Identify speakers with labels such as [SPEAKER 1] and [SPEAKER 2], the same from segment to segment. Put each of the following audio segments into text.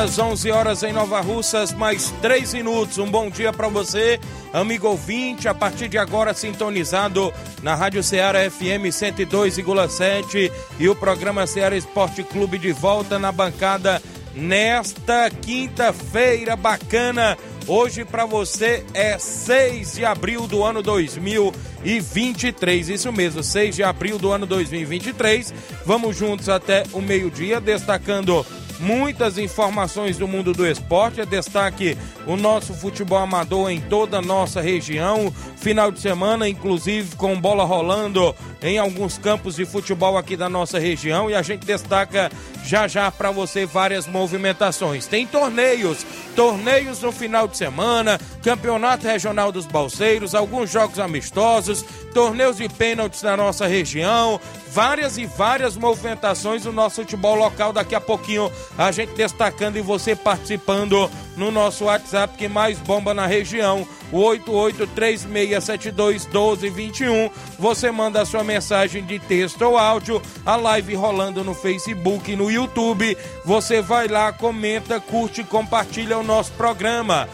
[SPEAKER 1] Horas, 11 horas em Nova Russas, mais 3 minutos. Um bom dia para você, amigo ouvinte, a partir de agora sintonizado na Rádio Ceará FM 102,7 e o programa Ceará Esporte Clube de volta na bancada nesta quinta-feira bacana. Hoje para você é 6 de abril do ano 2023. Isso mesmo, 6 de abril do ano 2023. Vamos juntos até o meio-dia destacando muitas informações do mundo do esporte. É destaque o nosso futebol amador em toda a nossa região. Final de semana, inclusive, com bola rolando em alguns campos de futebol aqui da nossa região. E a gente destaca já já para você várias movimentações. Tem torneios, torneios no final de semana, campeonato regional dos balseiros, alguns jogos amistosos, torneios de pênaltis na nossa região, várias e várias movimentações do nosso futebol local. Daqui a pouquinho a gente destacando e você participando no nosso WhatsApp que mais bomba na região, o 8836721221. Você manda a sua mensagem de texto ou áudio, a live rolando no Facebook e no YouTube. Você vai lá, comenta, curte e compartilha o nosso programa.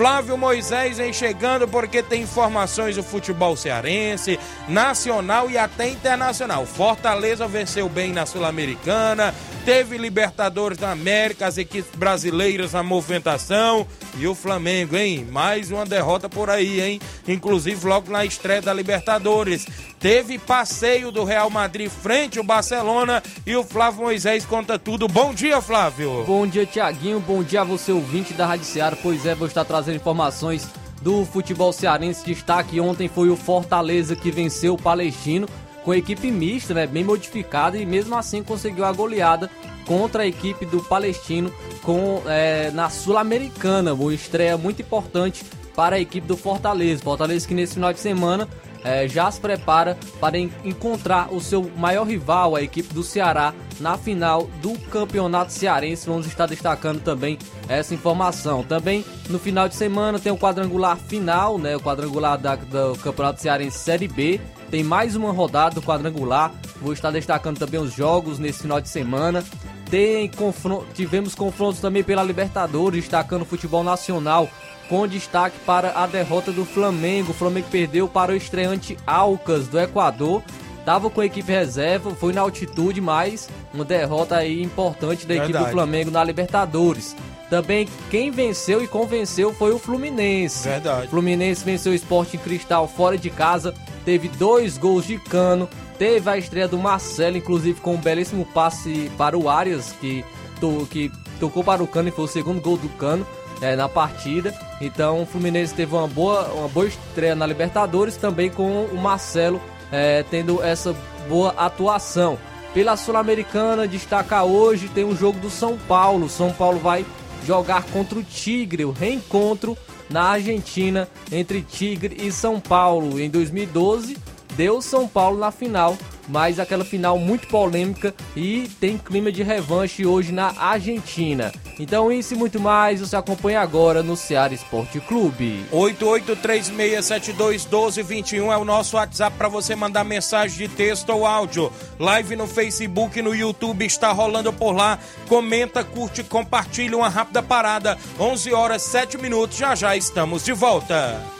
[SPEAKER 1] Flávio Moisés vem chegando porque tem informações do futebol cearense, nacional e até internacional. Fortaleza venceu bem na Sul-Americana, teve Libertadores da América, as equipes brasileiras na movimentação e o Flamengo, hein? Mais uma derrota por aí, hein? Inclusive logo na estreia da Libertadores. Teve passeio do Real Madrid frente ao Barcelona e o Flávio Moisés conta tudo. Bom dia, Flávio.
[SPEAKER 2] Bom dia, Tiaguinho. Bom dia a você, ouvinte da Rádio Ceará. Pois é, vou estar trazendo informações do futebol cearense. Destaque ontem foi o Fortaleza que venceu o Palestino com a equipe mista, né, bem modificada e mesmo assim conseguiu a goleada contra a equipe do Palestino com é, na Sul-Americana, uma estreia muito importante para a equipe do Fortaleza. Fortaleza que nesse final de semana é, já se prepara para encontrar o seu maior rival, a equipe do Ceará, na final do Campeonato Cearense. Vamos estar destacando também essa informação. Também no final de semana tem o quadrangular final, né, o quadrangular da, do Campeonato Cearense Série B. Tem mais uma rodada do quadrangular. Vou estar destacando também os jogos nesse final de semana. Tem tivemos confrontos também pela Libertadores, destacando o futebol nacional com destaque para a derrota do Flamengo. O Flamengo perdeu para o estreante Alcas do Equador. Tava com a equipe reserva, foi na altitude, mas uma derrota aí importante da Verdade. equipe do Flamengo na Libertadores. Também quem venceu e convenceu foi o Fluminense.
[SPEAKER 1] Verdade.
[SPEAKER 2] Fluminense venceu o Sport Cristal fora de casa, teve dois gols de cano, teve a estreia do Marcelo, inclusive com um belíssimo passe para o Arias, que, to, que tocou para o cano e foi o segundo gol do cano é, na partida. Então o Fluminense teve uma boa, uma boa estreia na Libertadores, também com o Marcelo é, tendo essa boa atuação. Pela Sul-Americana, destaca hoje, tem o jogo do São Paulo. São Paulo vai jogar contra o Tigre, o reencontro na Argentina entre Tigre e São Paulo. Em 2012, deu São Paulo na final mas aquela final muito polêmica e tem clima de revanche hoje na Argentina. Então isso e muito mais você acompanha agora no Ceará Esporte Clube.
[SPEAKER 1] 8836721221 é o nosso WhatsApp para você mandar mensagem de texto ou áudio. Live no Facebook e no YouTube está rolando por lá. Comenta, curte, compartilha uma rápida parada. 11 horas 7 minutos. Já já estamos de volta.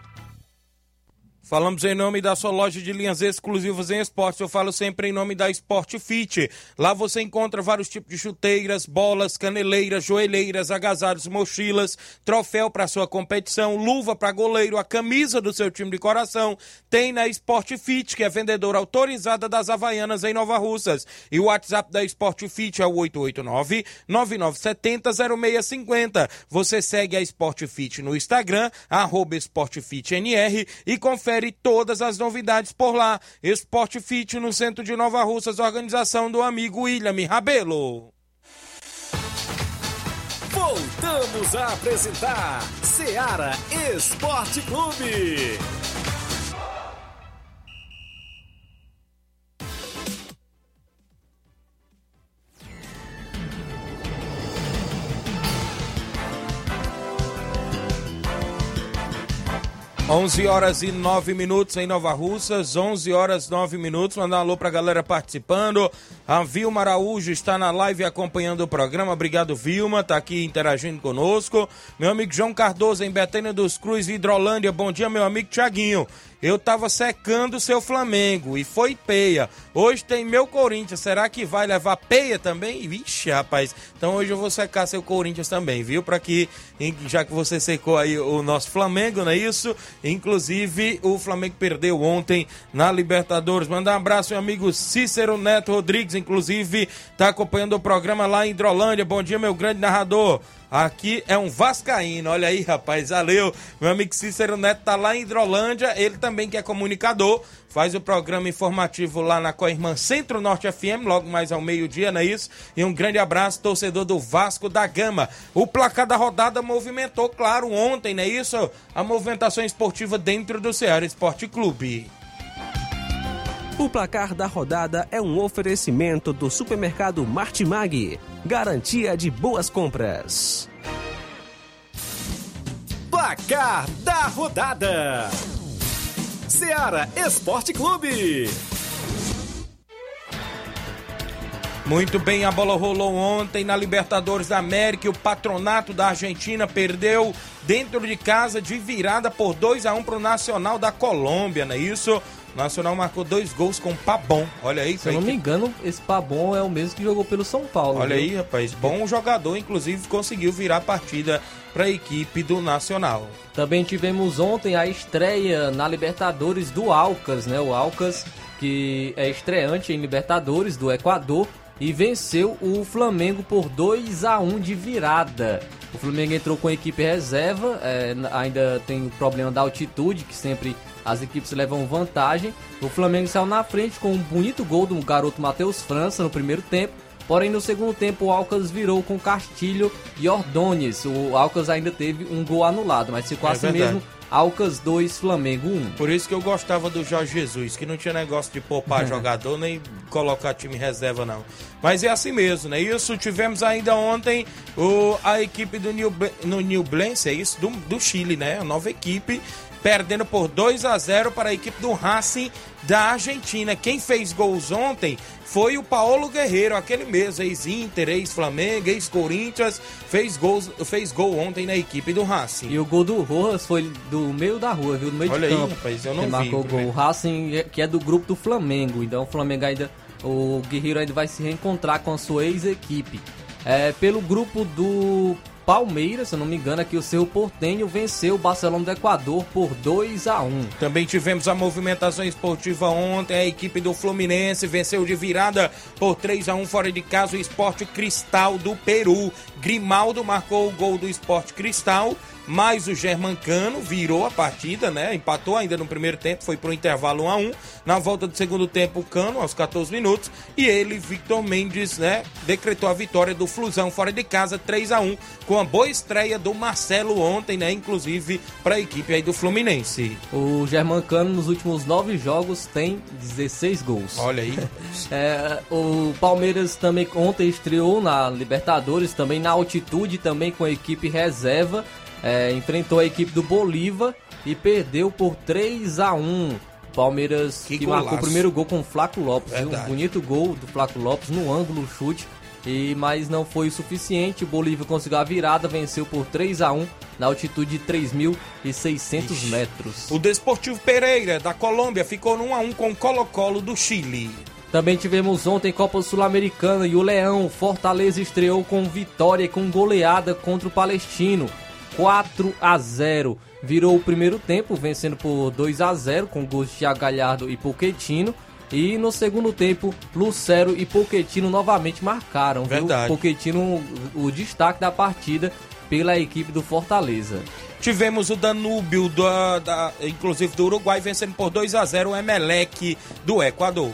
[SPEAKER 1] Falamos em nome da sua loja de linhas exclusivas em esportes. Eu falo sempre em nome da Sport Fit. Lá você encontra vários tipos de chuteiras, bolas, caneleiras, joelheiras, agasalhos, mochilas, troféu para sua competição, luva para goleiro, a camisa do seu time de coração. Tem na Sport Fit, que é vendedora autorizada das Havaianas em Nova Russas. E o WhatsApp da Sport Fit é o 889 9970 0650. Você segue a Sport Fit no Instagram, arroba SportFitNR e confere confere todas as novidades por lá. Esporte Fit no centro de Nova Russas, organização do amigo William Rabelo.
[SPEAKER 3] Voltamos a apresentar Seara Esporte Clube.
[SPEAKER 1] 11 horas e 9 minutos em Nova Russas, 11 horas e 9 minutos. Mandar um alô pra galera participando. A Vilma Araújo está na live acompanhando o programa. Obrigado, Vilma, tá aqui interagindo conosco. Meu amigo João Cardoso, em Betânia dos Cruz, Hidrolândia. Bom dia, meu amigo Tiaguinho. Eu tava secando o seu Flamengo e foi peia. Hoje tem meu Corinthians. Será que vai levar peia também? Vixe, rapaz. Então hoje eu vou secar seu Corinthians também, viu? Para que, já que você secou aí o nosso Flamengo, não é isso? Inclusive, o Flamengo perdeu ontem na Libertadores. Mandar um abraço, meu amigo Cícero Neto Rodrigues, inclusive, tá acompanhando o programa lá em Hidrolândia. Bom dia, meu grande narrador. Aqui é um Vascaíno, olha aí, rapaz, valeu. Meu amigo Cícero Neto tá lá em Hidrolândia, ele também que é comunicador, faz o programa informativo lá na Coirmã Centro-Norte FM, logo mais ao meio-dia, não é isso? E um grande abraço, torcedor do Vasco da Gama. O placar da rodada movimentou, claro, ontem, não é isso? A movimentação esportiva dentro do Ceará Esporte Clube.
[SPEAKER 4] O placar da rodada é um oferecimento do supermercado Martimag. Garantia de boas compras.
[SPEAKER 3] Placar da rodada: Seara Esporte Clube.
[SPEAKER 1] Muito bem, a bola rolou ontem na Libertadores da América. O patronato da Argentina perdeu dentro de casa de virada por 2 a 1 para o Nacional da Colômbia, não é isso? Nacional marcou dois gols com Pabon. Olha aí.
[SPEAKER 2] Se eu não me engano, esse Pabon é o mesmo que jogou pelo São Paulo.
[SPEAKER 1] Olha viu? aí, rapaz. Bom jogador, inclusive conseguiu virar a partida para a equipe do Nacional.
[SPEAKER 2] Também tivemos ontem a estreia na Libertadores do Alcas, né? O Alcas que é estreante em Libertadores do Equador e venceu o Flamengo por 2 a 1 de virada. O Flamengo entrou com a equipe reserva, é, ainda tem o problema da altitude que sempre as equipes levam vantagem. O Flamengo saiu na frente com um bonito gol do garoto Matheus França no primeiro tempo. Porém, no segundo tempo, o Alcas virou com Castilho e Ordôñez. O Alcas ainda teve um gol anulado, mas ficou é assim verdade. mesmo. Alcas 2, Flamengo 1.
[SPEAKER 1] Por isso que eu gostava do Jorge Jesus, que não tinha negócio de poupar jogador nem colocar time reserva, não. Mas é assim mesmo, né? Isso tivemos ainda ontem o, a equipe do New, no New Blense, é isso? Do, do Chile, né? A nova equipe perdendo por 2 a 0 para a equipe do Racing da Argentina. Quem fez gols ontem foi o Paulo Guerreiro, aquele mesmo, ex-Inter, ex-Flamengo, ex-Corinthians, fez, gols, fez gol ontem na equipe do Racing.
[SPEAKER 2] E o gol do Rojas foi do meio da rua, viu? No meio
[SPEAKER 1] Olha
[SPEAKER 2] de
[SPEAKER 1] campo. Aí, rapaz, eu não vi.
[SPEAKER 2] marcou
[SPEAKER 1] o
[SPEAKER 2] gol. O Racing, que é do grupo do Flamengo, então o Flamengo ainda, o Guerreiro ainda vai se reencontrar com a sua ex-equipe. É, pelo grupo do Palmeiras, se não me engano, aqui o seu Portenho venceu o Barcelona do Equador por 2 a 1
[SPEAKER 1] Também tivemos a movimentação esportiva ontem. A equipe do Fluminense venceu de virada por 3 a 1 fora de casa o Esporte Cristal do Peru. Grimaldo marcou o gol do Esporte Cristal mas o Germancano virou a partida, né? Empatou ainda no primeiro tempo, foi pro intervalo 1 a 1. Na volta do segundo tempo, o Cano aos 14 minutos e ele, Victor Mendes, né, decretou a vitória do Flusão fora de casa 3 a 1, com a boa estreia do Marcelo ontem, né, inclusive para a equipe aí do Fluminense.
[SPEAKER 2] O Germancano nos últimos nove jogos tem 16 gols.
[SPEAKER 1] Olha aí.
[SPEAKER 2] é, o Palmeiras também ontem estreou na Libertadores, também na altitude, também com a equipe reserva é, enfrentou a equipe do Bolívar e perdeu por 3 a 1 Palmeiras que, que marcou o primeiro gol com o Flaco Lopes. Um bonito gol do Flaco Lopes no ângulo chute. E, mas não foi o suficiente. O Bolívia conseguiu a virada, venceu por 3 a 1 na altitude de 3.600 metros.
[SPEAKER 1] O Desportivo Pereira da Colômbia ficou no 1 a 1 com o Colo-Colo do Chile.
[SPEAKER 2] Também tivemos ontem Copa Sul-Americana e o Leão Fortaleza estreou com vitória e com goleada contra o Palestino. 4 a 0. Virou o primeiro tempo, vencendo por 2 a 0 com gols de Galhardo e Poquetino. E no segundo tempo, Lucero e Poquetino novamente marcaram.
[SPEAKER 1] Verdade.
[SPEAKER 2] Viu? Poquetino, o destaque da partida pela equipe do Fortaleza.
[SPEAKER 1] Tivemos o Danúbio, da, da, inclusive do Uruguai, vencendo por 2 a 0 o Emelec do Equador.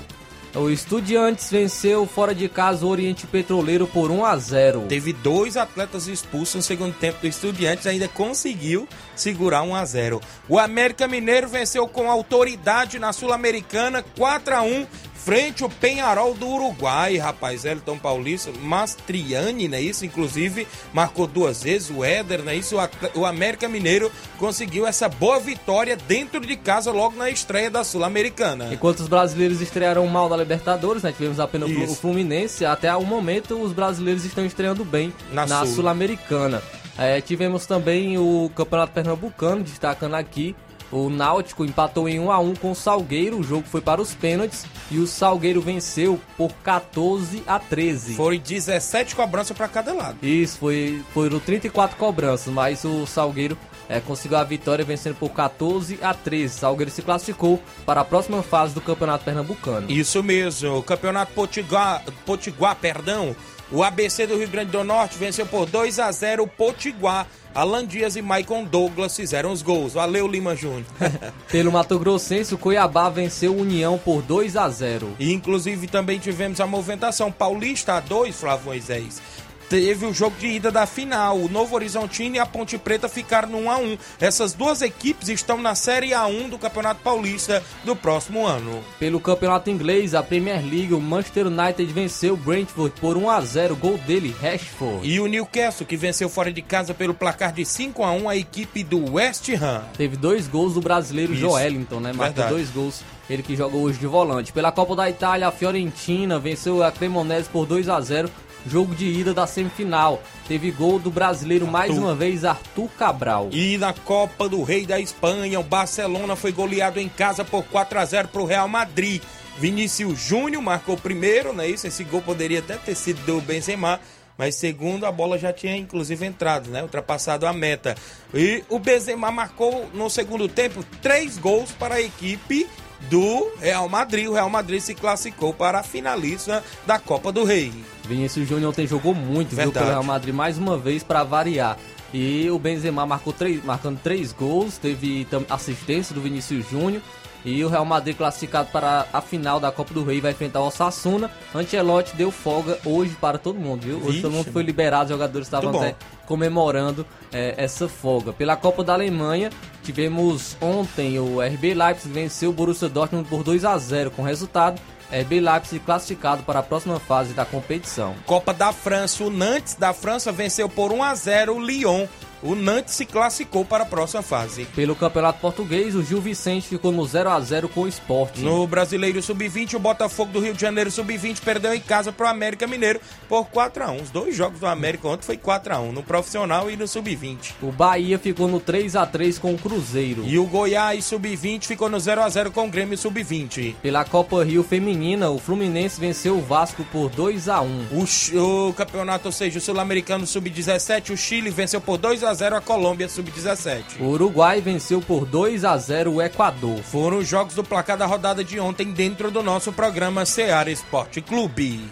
[SPEAKER 2] O Estudiantes venceu fora de casa o Oriente Petroleiro por 1 a 0.
[SPEAKER 1] Teve dois atletas expulsos no segundo tempo do Estudiantes, ainda conseguiu segurar 1 a 0. O América Mineiro venceu com autoridade na Sul-Americana 4 a 1 frente o Penharol do Uruguai, rapaz, Elton Paulista, Mastriani, né, isso, inclusive, marcou duas vezes, o Éder, né, isso, o América Mineiro conseguiu essa boa vitória dentro de casa logo na estreia da Sul-Americana.
[SPEAKER 2] Enquanto os brasileiros estrearam mal na Libertadores, né, tivemos apenas isso. o Fluminense, até o momento os brasileiros estão estreando bem na, na Sul-Americana. Sul é, tivemos também o Campeonato Pernambucano, destacando aqui o Náutico empatou em 1 a 1 com o Salgueiro, o jogo foi para os pênaltis e o Salgueiro venceu por 14 a 13.
[SPEAKER 1] Foi 17 cobranças para cada lado.
[SPEAKER 2] Isso, foi foram 34 cobranças, mas o Salgueiro é, conseguiu a vitória vencendo por 14 a 13. Salgueiro se classificou para a próxima fase do Campeonato Pernambucano.
[SPEAKER 1] Isso mesmo, o Campeonato Potiguar, Potiguar, perdão. O ABC do Rio Grande do Norte venceu por 2 a 0 o Potiguar. Alan Dias e Maicon Douglas fizeram os gols. Valeu, Lima Júnior.
[SPEAKER 2] Pelo Mato Grossense, o Cuiabá venceu o União por 2 a 0.
[SPEAKER 1] E inclusive também tivemos a movimentação Paulista a 2, Flávio Moisés teve o jogo de ida da final. O Novo Horizontino e a Ponte Preta ficaram no 1 a 1. Essas duas equipes estão na Série A1 do Campeonato Paulista do próximo ano.
[SPEAKER 2] Pelo Campeonato Inglês, a Premier League, o Manchester United venceu o Brentford por 1 a 0, gol dele, Rashford.
[SPEAKER 1] E o Newcastle que venceu fora de casa pelo placar de 5 a 1 a equipe do West Ham.
[SPEAKER 2] Teve dois gols do brasileiro Isso. Joelinton, né? Marcou Verdade. dois gols ele que joga hoje de volante. Pela Copa da Itália, a Fiorentina venceu a Cremonese por 2 a 0 jogo de ida da semifinal. Teve gol do brasileiro Arthur. mais uma vez, Arthur Cabral.
[SPEAKER 1] E na Copa do Rei da Espanha, o Barcelona foi goleado em casa por 4 a 0 para o Real Madrid. Vinícius Júnior marcou primeiro, não é isso? Esse gol poderia até ter sido do Benzema, mas segundo a bola já tinha inclusive entrado, né? Ultrapassado a meta. E o Benzema marcou no segundo tempo três gols para a equipe do Real Madrid. O Real Madrid se classificou para a finalista da Copa do Rei.
[SPEAKER 2] Vinícius Júnior ontem jogou muito, Verdade. viu, pelo Real Madrid mais uma vez para variar. E o Benzema marcou três, marcando três gols, teve assistência do Vinícius Júnior. E o Real Madrid classificado para a final da Copa do Rei vai enfrentar o Osasuna. Ancelotti deu folga hoje para todo mundo, viu? Hoje Vixe, todo mundo foi liberado, os jogadores estavam até comemorando é, essa folga. Pela Copa da Alemanha, tivemos ontem o RB Leipzig venceu o Borussia Dortmund por 2 a 0 com resultado RB Leipzig classificado para a próxima fase da competição.
[SPEAKER 1] Copa da França, o Nantes da França venceu por 1 a 0 o Lyon o Nantes se classificou para a próxima fase.
[SPEAKER 2] Pelo Campeonato Português, o Gil Vicente ficou no 0 a 0 com o Sport.
[SPEAKER 1] No Brasileiro Sub-20, o Botafogo do Rio de Janeiro Sub-20 perdeu em casa para o América Mineiro por 4 a 1. Os dois jogos do América ontem foi 4 a 1, no profissional e no Sub-20.
[SPEAKER 2] O Bahia ficou no 3 a 3 com o Cruzeiro.
[SPEAKER 1] E o Goiás Sub-20 ficou no 0 a 0 com o Grêmio Sub-20.
[SPEAKER 2] Pela Copa Rio Feminina, o Fluminense venceu o Vasco por 2 a 1.
[SPEAKER 1] O, o campeonato, ou seja, o Sul-Americano Sub-17, o Chile venceu por 2 a 0 a Colômbia Sub-17.
[SPEAKER 2] O Uruguai venceu por 2 a 0 o Equador.
[SPEAKER 1] Foram os jogos do placar da rodada de ontem dentro do nosso programa Seara Esporte Clube.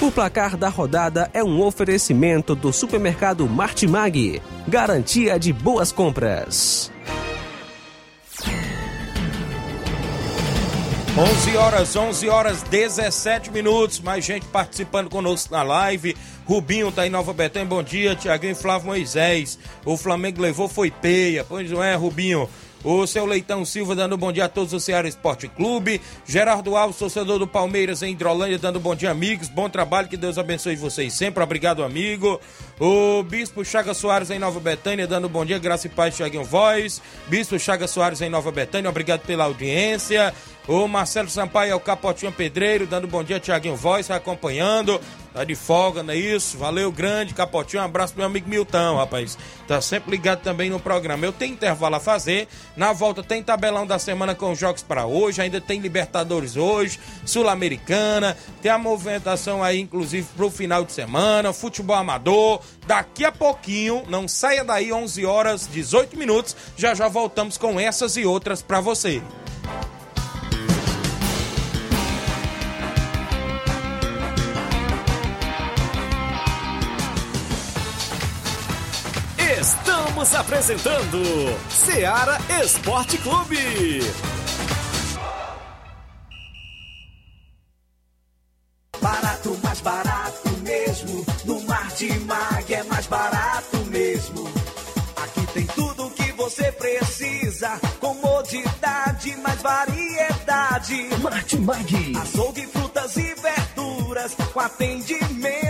[SPEAKER 4] O placar da rodada é um oferecimento do supermercado Martimag. Garantia de boas compras.
[SPEAKER 1] 11 horas, 11 horas, 17 minutos. Mais gente participando conosco na live. Rubinho tá em Nova Betânia, bom dia. Tiaguinho Flávio Moisés. O Flamengo levou, foi peia. Pois não é, Rubinho? O seu Leitão Silva dando bom dia a todos do Ceará Esporte Clube. Gerardo Alves, torcedor do Palmeiras em Hidrolândia, dando bom dia, amigos. Bom trabalho, que Deus abençoe vocês sempre. Obrigado, amigo. O Bispo Chaga Soares em Nova Betânia, dando bom dia, graça e paz, Tiaguinho Voz. Bispo Chaga Soares em Nova Betânia, obrigado pela audiência. O Marcelo Sampaio é o Capotinho Pedreiro, dando bom dia, Tiaguinho Voz, acompanhando. Tá de folga, não é isso? Valeu, grande Capotinho. Um abraço pro meu amigo Milton, rapaz. Tá sempre ligado também no programa. Eu tenho intervalo a fazer. Na volta tem tabelão da semana com jogos para hoje. Ainda tem Libertadores hoje, Sul-Americana. Tem a movimentação aí, inclusive, pro final de semana. Futebol amador. Daqui a pouquinho, não saia daí, 11 horas 18 minutos. Já já voltamos com essas e outras para você.
[SPEAKER 3] Estamos apresentando Seara Esporte Clube.
[SPEAKER 5] Barato, mais barato mesmo. No Martimag é mais barato mesmo. Aqui tem tudo o que você precisa. Comodidade, mais variedade.
[SPEAKER 6] Martimag.
[SPEAKER 5] Açougue, frutas e verduras. Com atendimento de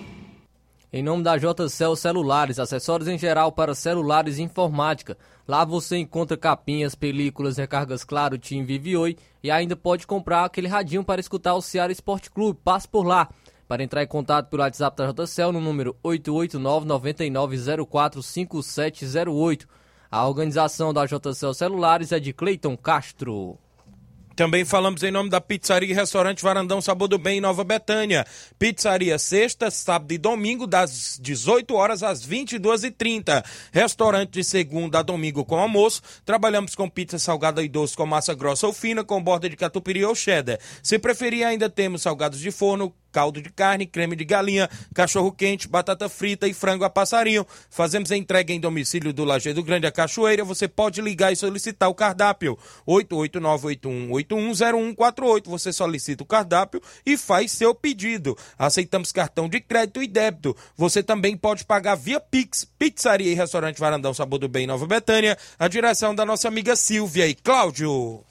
[SPEAKER 2] Em nome da JCL Celulares, acessórios em geral para celulares e informática. Lá você encontra capinhas, películas, recargas Claro, Tim, Vivi Oi e ainda pode comprar aquele radinho para escutar o Ceará Esporte Clube. Passe por lá. Para entrar em contato pelo WhatsApp da JCL no número 889-9904-5708. A organização da JCL Celulares é de Cleiton Castro.
[SPEAKER 1] Também falamos em nome da Pizzaria e Restaurante Varandão Sabor do Bem em Nova Betânia. Pizzaria sexta, sábado e domingo das 18 horas às 22h30. Restaurante de segunda a domingo com almoço. Trabalhamos com pizza salgada e doce com massa grossa ou fina com borda de catupiry ou cheddar. Se preferir ainda temos salgados de forno, caldo de carne, creme de galinha, cachorro quente, batata frita e frango a passarinho. Fazemos a entrega em domicílio do Lajeado Grande a Cachoeira. Você pode ligar e solicitar o cardápio 88981810148. Você solicita o cardápio e faz seu pedido. Aceitamos cartão de crédito e débito. Você também pode pagar via Pix. Pizzaria e Restaurante Varandão Sabor do Bem Nova Betânia. A direção da nossa amiga Silvia e Cláudio.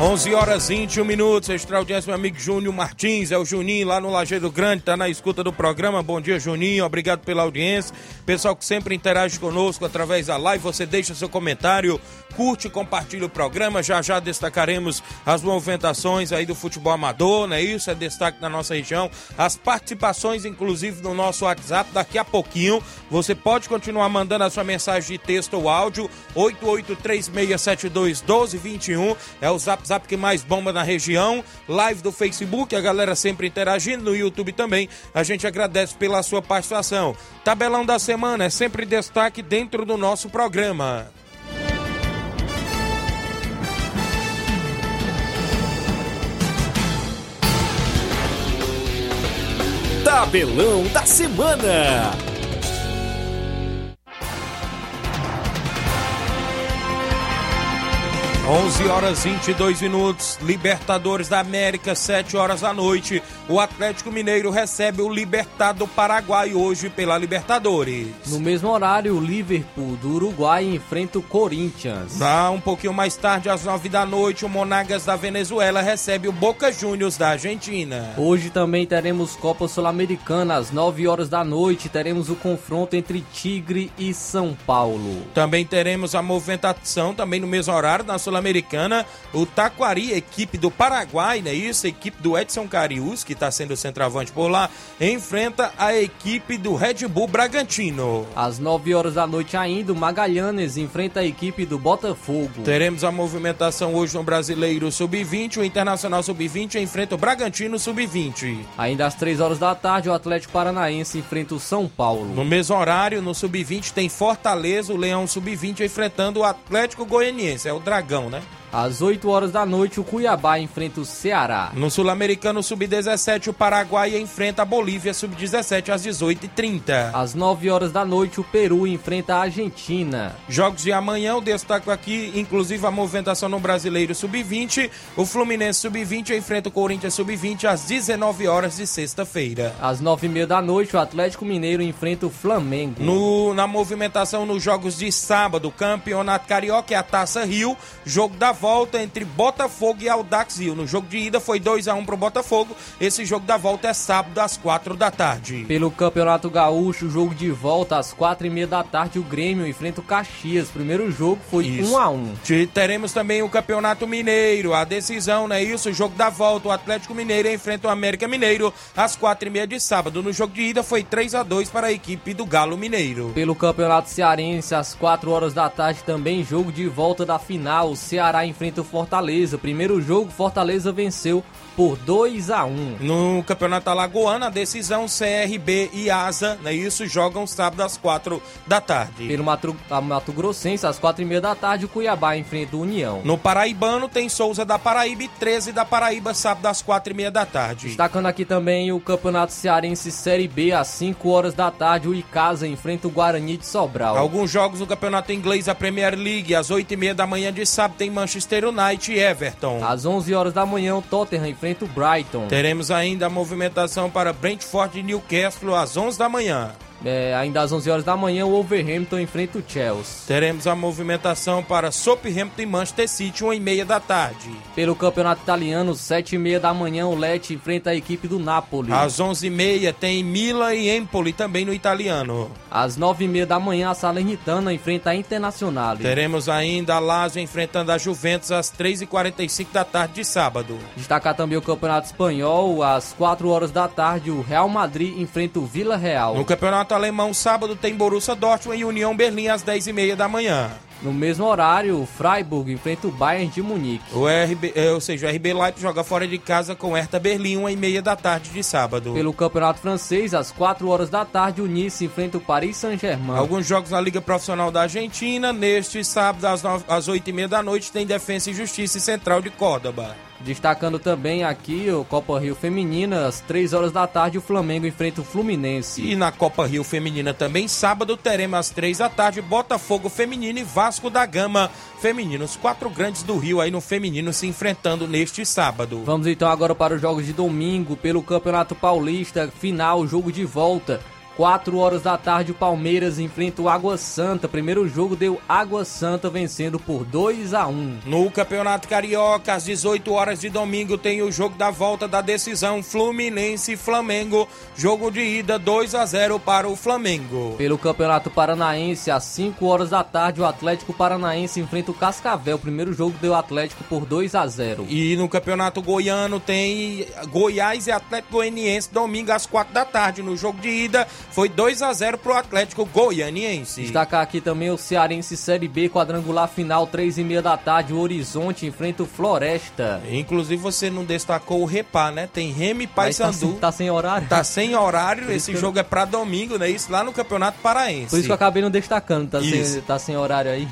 [SPEAKER 1] 11 horas 21 minutos, extra audiência, meu amigo Júnior Martins, é o Juninho lá no Lajeado Grande, tá na escuta do programa. Bom dia, Juninho, obrigado pela audiência. Pessoal que sempre interage conosco através da live, você deixa seu comentário, curte compartilha o programa. Já já destacaremos as movimentações aí do futebol amador, né? Isso é destaque na nossa região. As participações, inclusive, no nosso WhatsApp, daqui a pouquinho. Você pode continuar mandando a sua mensagem de texto ou áudio, 8836721221, é o zap WhatsApp que mais bomba na região, live do Facebook, a galera sempre interagindo, no YouTube também. A gente agradece pela sua participação. Tabelão da semana é sempre destaque dentro do nosso programa.
[SPEAKER 3] Tabelão da semana.
[SPEAKER 1] 11 horas 22 minutos, Libertadores da América, 7 horas da noite. O Atlético Mineiro recebe o Libertado Paraguai hoje pela Libertadores.
[SPEAKER 2] No mesmo horário, o Liverpool do Uruguai enfrenta o Corinthians.
[SPEAKER 1] Ah, um pouquinho mais tarde, às 9 da noite, o Monagas da Venezuela recebe o Boca Juniors da Argentina.
[SPEAKER 2] Hoje também teremos Copa Sul-Americana, às 9 horas da noite. Teremos o confronto entre Tigre e São Paulo.
[SPEAKER 1] Também teremos a movimentação, também no mesmo horário, na Sul-Americana, o Taquari, equipe do Paraguai, não é isso? A equipe do Edson Carius, que está sendo o centroavante por lá, enfrenta a equipe do Red Bull Bragantino.
[SPEAKER 2] Às 9 horas da noite ainda, o Magalhães enfrenta a equipe do Botafogo.
[SPEAKER 1] Teremos a movimentação hoje no Brasileiro Sub-20, o Internacional Sub-20 enfrenta o Bragantino Sub-20.
[SPEAKER 2] Ainda às 3 horas da tarde, o Atlético Paranaense enfrenta o São Paulo.
[SPEAKER 1] No mesmo horário, no Sub-20 tem Fortaleza, o Leão Sub-20 enfrentando o Atlético Goianiense, é o Dragão, né?
[SPEAKER 2] Às 8 horas da noite, o Cuiabá enfrenta o Ceará.
[SPEAKER 1] No Sul-Americano Sub-17, o Paraguai enfrenta a Bolívia Sub-17 às 18h30.
[SPEAKER 2] Às 9 horas da noite, o Peru enfrenta a Argentina.
[SPEAKER 1] Jogos de amanhã, eu destaco aqui, inclusive a movimentação no Brasileiro Sub-20. O Fluminense Sub-20 enfrenta o Corinthians Sub-20 às 19 horas de sexta-feira.
[SPEAKER 2] Às 9h30 da noite, o Atlético Mineiro enfrenta o Flamengo.
[SPEAKER 1] No, na movimentação nos jogos de sábado, Campeonato Carioca e a Taça Rio, jogo da volta entre Botafogo e Aldax Rio. No jogo de ida foi 2 a 1 pro Botafogo. Esse jogo da volta é sábado às 4 da tarde.
[SPEAKER 2] Pelo Campeonato Gaúcho, jogo de volta às 4 e meia da tarde, o Grêmio enfrenta o Caxias. Primeiro jogo foi
[SPEAKER 1] Isso.
[SPEAKER 2] 1 a 1
[SPEAKER 1] Teremos também o Campeonato Mineiro, a decisão, não é isso? O jogo da volta, o Atlético Mineiro enfrenta o América Mineiro às 4 e meia de sábado. No jogo de ida foi 3 a 2 para a equipe do Galo Mineiro.
[SPEAKER 2] Pelo Campeonato Cearense, às 4 horas da tarde, também jogo de volta da final. O Ceará enfrenta o Fortaleza. Primeiro jogo, Fortaleza venceu por 2 a 1
[SPEAKER 1] No Campeonato Alagoano, a decisão CRB e Asa, não é isso? Jogam sábado às 4 da tarde.
[SPEAKER 2] Pelo Mato, Mato Grossense, às 4 e meia da tarde, o Cuiabá enfrenta o União.
[SPEAKER 1] No Paraibano, tem Souza da Paraíba e 13 da Paraíba, sábado às 4 e meia da tarde.
[SPEAKER 2] Destacando aqui também o Campeonato Cearense Série B, às 5 horas da tarde, o Icasa enfrenta o Guarani de Sobral.
[SPEAKER 1] Alguns jogos no Campeonato Inglês, a Premier League, às 8 e meia da manhã de sábado, tem Manchester United e Everton.
[SPEAKER 2] Às 11 horas da manhã, o Tottenham enfrenta o Brighton.
[SPEAKER 1] Teremos ainda a movimentação para Brentford e Newcastle às 11 da manhã.
[SPEAKER 2] É, ainda às 11 horas da manhã, o Wolverhampton enfrenta o Chelsea.
[SPEAKER 1] Teremos a movimentação para Southampton e Manchester City, 1 e meia da tarde.
[SPEAKER 2] Pelo Campeonato Italiano, 7 e meia da manhã, o Lecce enfrenta a equipe do Napoli.
[SPEAKER 1] Às 11 e meia tem Milan e Empoli, também no italiano.
[SPEAKER 2] Às 9 e meia da manhã, a Salernitana enfrenta a Internazionale.
[SPEAKER 1] Teremos ainda a Lazio enfrentando a Juventus às 3h45 da tarde de sábado.
[SPEAKER 2] Destacar também o Campeonato Espanhol, às 4 horas da tarde, o Real Madrid enfrenta o Vila Real.
[SPEAKER 1] No Campeonato Alemão, sábado, tem Borussia Dortmund e União Berlim às 10h30 da manhã.
[SPEAKER 2] No mesmo horário, o Freiburg enfrenta o Bayern de Munique.
[SPEAKER 1] O RB, é, ou seja, o RB Leipzig joga fora de casa com o Hertha Berlim, 1 e meia da tarde de sábado.
[SPEAKER 2] Pelo Campeonato Francês, às 4 horas da tarde, o Nice enfrenta o Paris Saint-Germain.
[SPEAKER 1] Alguns jogos na Liga Profissional da Argentina. Neste sábado, às, 9, às 8 e meia da noite, tem Defensa e Justiça e Central de Córdoba.
[SPEAKER 2] Destacando também aqui o Copa Rio Feminina, às 3 horas da tarde, o Flamengo enfrenta o Fluminense.
[SPEAKER 1] E na Copa Rio Feminina também, sábado, teremos às 3 da tarde, Botafogo Feminino e Vasco da Gama Feminino. Os quatro grandes do Rio aí no feminino se enfrentando neste sábado.
[SPEAKER 2] Vamos então agora para os jogos de domingo, pelo Campeonato Paulista, final, jogo de volta. 4 horas da tarde, o Palmeiras enfrenta o Água Santa. Primeiro jogo deu Água Santa vencendo por 2 a 1
[SPEAKER 1] No Campeonato Carioca, às 18 horas de domingo, tem o jogo da volta da decisão Fluminense Flamengo. Jogo de ida 2 a 0 para o Flamengo.
[SPEAKER 2] Pelo Campeonato Paranaense, às 5 horas da tarde, o Atlético Paranaense enfrenta o Cascavel. Primeiro jogo deu Atlético por 2 a 0
[SPEAKER 1] E no Campeonato Goiano tem Goiás e Atlético Goianiense domingo às 4 da tarde. No jogo de ida, foi 2 a 0 pro Atlético Goianiense.
[SPEAKER 2] Destacar aqui também o Cearense Série B, quadrangular final, 3 e meia da tarde, o Horizonte enfrenta o Floresta.
[SPEAKER 1] Inclusive você não destacou o Repá, né? Tem Remy
[SPEAKER 2] Mas
[SPEAKER 1] Paysandu.
[SPEAKER 2] Tá, tá sem horário?
[SPEAKER 1] Tá sem horário, esse
[SPEAKER 2] eu-
[SPEAKER 1] jogo é pra domingo, né? Isso lá no Campeonato Paraense.
[SPEAKER 2] Por isso que eu acabei não destacando, tá, sem, tá sem horário aí.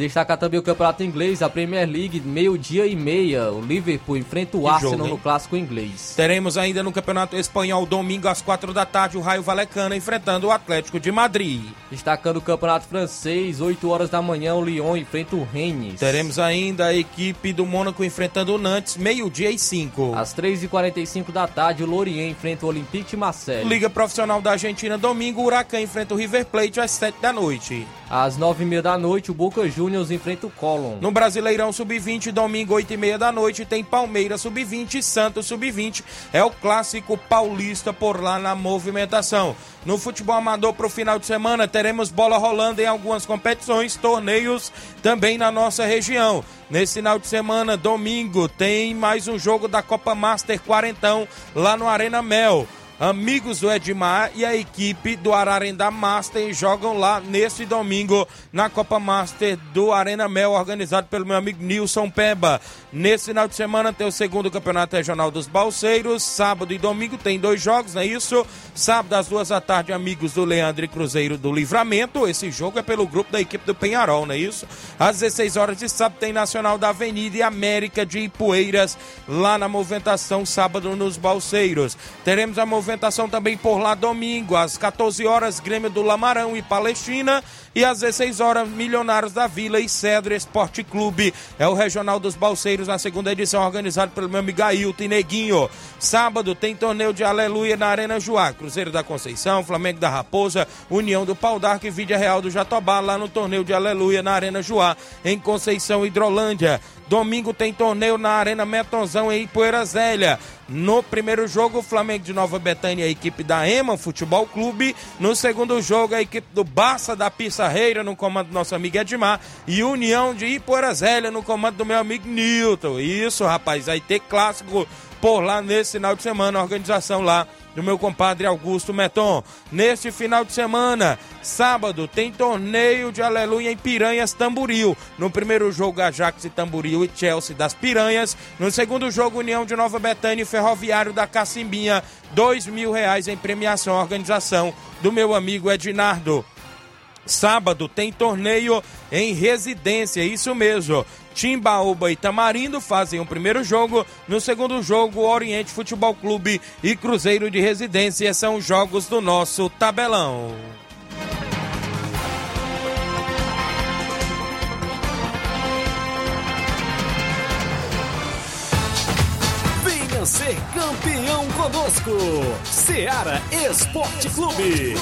[SPEAKER 2] Destacar também o campeonato inglês, a Premier League, meio-dia e meia. O Liverpool enfrenta o
[SPEAKER 1] Que
[SPEAKER 2] Arsenal
[SPEAKER 1] jogo,
[SPEAKER 2] no clássico inglês.
[SPEAKER 1] Teremos ainda no Campeonato Espanhol, domingo às quatro da tarde, o Raio Valecano enfrentando o Atlético de Madrid.
[SPEAKER 2] Destacando o campeonato francês, 8 horas da manhã, o Lyon enfrenta o Rennes.
[SPEAKER 1] Teremos ainda a equipe do Mônaco enfrentando o Nantes, meio-dia e cinco.
[SPEAKER 2] Às 3h45 da tarde, o Lorient enfrenta o Olympique de Marseille.
[SPEAKER 1] Liga Profissional da Argentina, domingo, o Huracan enfrenta o River Plate às sete da noite.
[SPEAKER 2] Às 9h30 da noite, o Boca Juniors enfrenta o Colón.
[SPEAKER 1] No Brasileirão Sub-20, domingo, 8 e meia da noite, tem Palmeiras Sub-20 e Santos Sub-20. É o clássico paulista por lá na movimentação. No futebol amador para o final de semana, teremos bola rolando em algumas competições, torneios também na nossa região. Nesse final de semana, domingo, tem mais um jogo da Copa Master Quarentão lá no Arena Mel. Amigos do Edmar e a equipe do Ararendá Master jogam lá nesse domingo na Copa Master do Arena Mel, organizado pelo meu amigo Nilson Peba. Nesse final de semana tem o segundo Campeonato Regional dos Balseiros. Sábado e domingo tem dois jogos, não é isso? Sábado às duas da tarde, amigos do Leandro e Cruzeiro do Livramento. Esse jogo é pelo grupo da equipe do Penharol, não é isso? Às 16 horas de sábado tem Nacional da Avenida e América de Ipueiras lá na movimentação sábado nos Balseiros. Teremos a movimentação também por lá domingo, às 14 horas, Grêmio do Lamarão e Palestina. E às 16 horas, Milionários da Vila e Cedro Esporte Clube. É o Regional dos Balseiros na segunda edição, organizado pelo meu amigo Ailton Neguinho. Sábado tem torneio de Aleluia na Arena Joá. Cruzeiro da Conceição, Flamengo da Raposa, União do Pau d'Arco e Vídea Real do Jatobá, lá no torneio de Aleluia na Arena Joá, em Conceição, Hidrolândia. Domingo tem torneio na Arena Metonzão em Ipoeira Zélia. No primeiro jogo, o Flamengo de Nova Betânia a equipe da EMA Futebol Clube. No segundo jogo, a equipe do Barça da Pissarreira, no comando do nosso amigo Edmar. E União de Ipoeira Zélia, no comando do meu amigo Nilton. Isso, rapaz, vai ter clássico por lá nesse final de semana. A organização lá do meu compadre Augusto Meton. Neste final de semana, sábado, tem torneio de Aleluia em Piranhas, Tamboril. No primeiro jogo, Ajax e Tamboril e Chelsea das Piranhas. No segundo jogo, União de Nova Betânia e Ferroviário da Cacimbinha. Dois mil reais em premiação. Organização do meu amigo Ednardo. Sábado tem torneio em residência, isso mesmo. Timbaúba e Tamarindo fazem o primeiro jogo. No segundo jogo, Oriente Futebol Clube e Cruzeiro de Residência são jogos do nosso tabelão.
[SPEAKER 3] Venha ser campeão conosco. Seara Esporte Clube.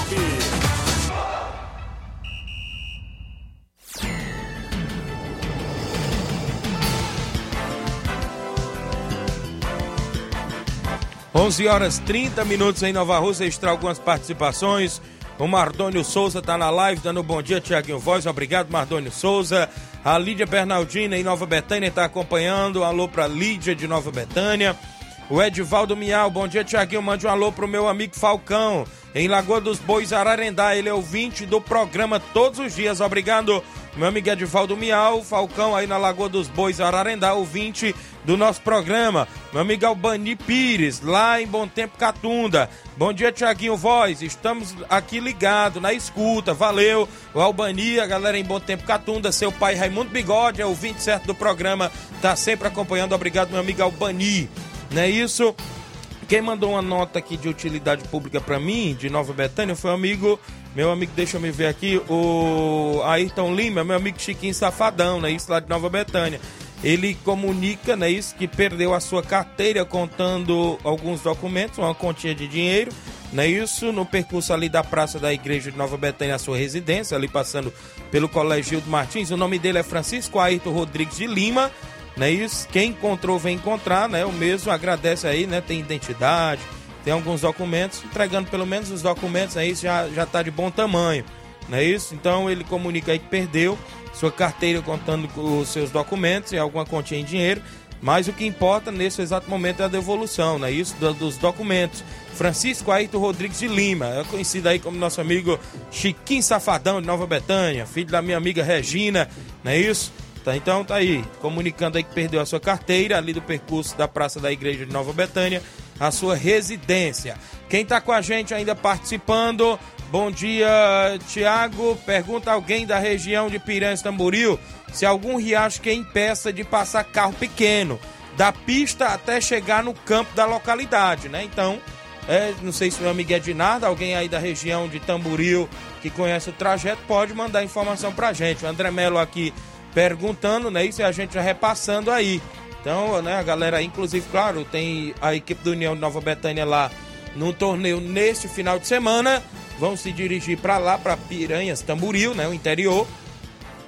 [SPEAKER 1] 11 horas 30 minutos em Nova Rússia, extra algumas participações. O Mardônio Souza está na live, dando um bom dia, Tiaguinho Voz. Obrigado, Mardônio Souza. A Lídia Bernardina em Nova Betânia está acompanhando. Alô para Lídia de Nova Betânia. O Edivaldo Miau, bom dia, Tiaguinho. Mande um alô pro meu amigo Falcão, em Lagoa dos Bois, Ararendá. Ele é ouvinte do programa todos os dias. Obrigado, meu amigo Edivaldo Miau. Falcão aí na Lagoa dos Bois, Ararendá, ouvinte do nosso programa. Meu amigo Albani Pires, lá em Bom Tempo Catunda. Bom dia, Tiaguinho Voz. Estamos aqui ligados na escuta. Valeu. O Albani, a galera em Bom Tempo Catunda. Seu pai Raimundo Bigode, é ouvinte certo do programa. Tá sempre acompanhando. Obrigado, meu amigo Albani. Não é isso? Quem mandou uma nota aqui de utilidade pública para mim, de Nova Betânia, foi um amigo, meu amigo, deixa eu me ver aqui, o Ayrton Lima, meu amigo Chiquinho Safadão, né? Isso lá de Nova Betânia. Ele comunica, né, isso, que perdeu a sua carteira contando alguns documentos, uma quantia de dinheiro, né, isso, no percurso ali da praça da igreja de Nova Betânia, a sua residência, ali passando pelo Colégio Gildo Martins. O nome dele é Francisco Ayrton Rodrigues de Lima, né? Isso, quem encontrou vem encontrar, né? O mesmo agradece aí, né? Tem identidade, tem alguns documentos, entregando pelo menos os documentos aí já já tá de bom tamanho, não é isso? Então ele comunica aí que perdeu sua carteira contando com os seus documentos e alguma quantia em dinheiro. Mas o que importa nesse exato momento é a devolução, né? Isso do- dos documentos. Francisco Ayrton Rodrigues de Lima, é conhecido aí como nosso amigo Chiquinho Safadão de Nova Betânia, filho da minha amiga Regina, não é isso? Tá, então tá aí, comunicando aí que perdeu a sua carteira ali do percurso da Praça da Igreja de Nova Betânia, a sua residência. Quem tá com a gente ainda participando, bom dia, Tiago. Pergunta alguém da região de Piranhas Tamboril se algum riacho que impeça de passar carro pequeno, da pista até chegar no campo da localidade, né? Então, é, não sei se meu amigo é nada, alguém aí da região de Tamboril que conhece o trajeto pode mandar informação pra gente. O André Melo aqui perguntando, né? Isso a gente repassando aí. Então, né, a galera inclusive, claro, tem a equipe do União de Nova Betânia lá num torneio neste final de semana. Vão se dirigir pra lá, pra Piranhas, Tamboril, né? O interior.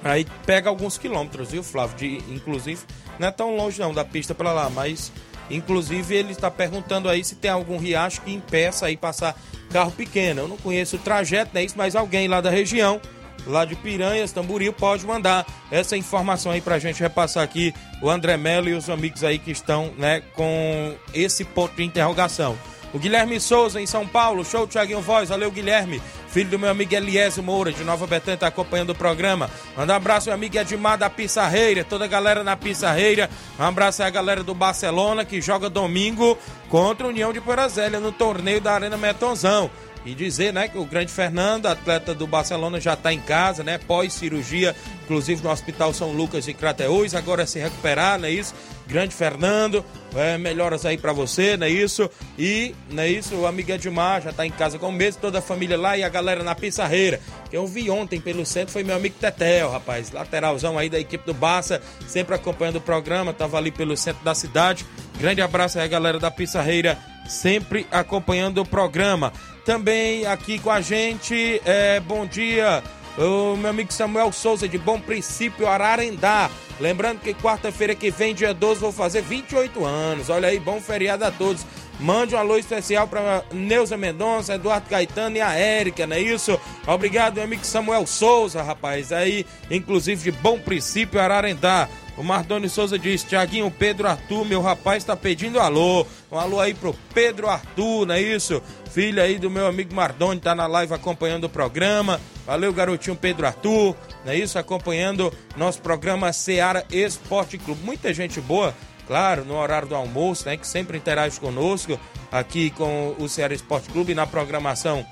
[SPEAKER 1] Aí pega alguns quilômetros, viu, Flávio? De, inclusive, não é tão longe não da pista pra lá, mas inclusive ele está perguntando aí se tem algum riacho que impeça aí passar carro pequeno. Eu não conheço o trajeto, né? Isso, mas alguém lá da região, lá de Piranhas, Tamboril, pode mandar essa informação aí pra gente repassar aqui o André Melo e os amigos aí que estão, né, com esse ponto de interrogação. O Guilherme Souza, em São Paulo. Show, Thiaguinho Voz. Valeu, Guilherme. Filho do meu amigo Eliésio Moura, de Nova Betânia, tá acompanhando o programa. Manda um abraço, meu amigo Edmar da Pissarreira. Toda a galera na Pissarreira. Um abraço aí a galera do Barcelona, que joga domingo contra a União de Porazélia no torneio da Arena Metonzão. E dizer, né, que o grande Fernando, atleta do Barcelona, já está em casa, né, pós-cirurgia, inclusive no Hospital São Lucas de Crateús, agora se recuperar, não é isso? Grande Fernando, é, melhoras aí para você, não é isso? E, não é isso, o amigo Edmar já tá em casa com o mesmo, toda a família lá e a galera na Pissarreira, que eu vi ontem pelo centro, foi meu amigo Tetel, rapaz, lateralzão aí da equipe do Barça, sempre acompanhando o programa, tava ali pelo centro da cidade. Grande abraço aí, galera da Pissarreira, sempre acompanhando o programa. Também aqui com a gente, é, bom dia, o meu amigo Samuel Souza de Bom Princípio, Ararendá. Lembrando que quarta-feira que vem, dia 12, vou fazer 28 anos. Olha aí, bom feriado a todos. Mande um alô especial para Neuza Mendonça, Eduardo Caetano e a Érica, não é isso? Obrigado, meu amigo Samuel Souza, rapaz. Aí, inclusive de Bom Princípio, Ararendá. O Mardoni Souza diz: Tiaguinho, Pedro Arthur, meu rapaz tá pedindo alô. Um alô aí pro Pedro Arthur, não é isso? Filho aí do meu amigo Mardoni, tá na live acompanhando o programa. Valeu, garotinho Pedro Arthur, não é isso? Acompanhando nosso programa Seara Esporte Clube. Muita gente boa, claro, no horário do almoço, né? Que sempre interage conosco aqui com o Ceará Esporte Clube na programação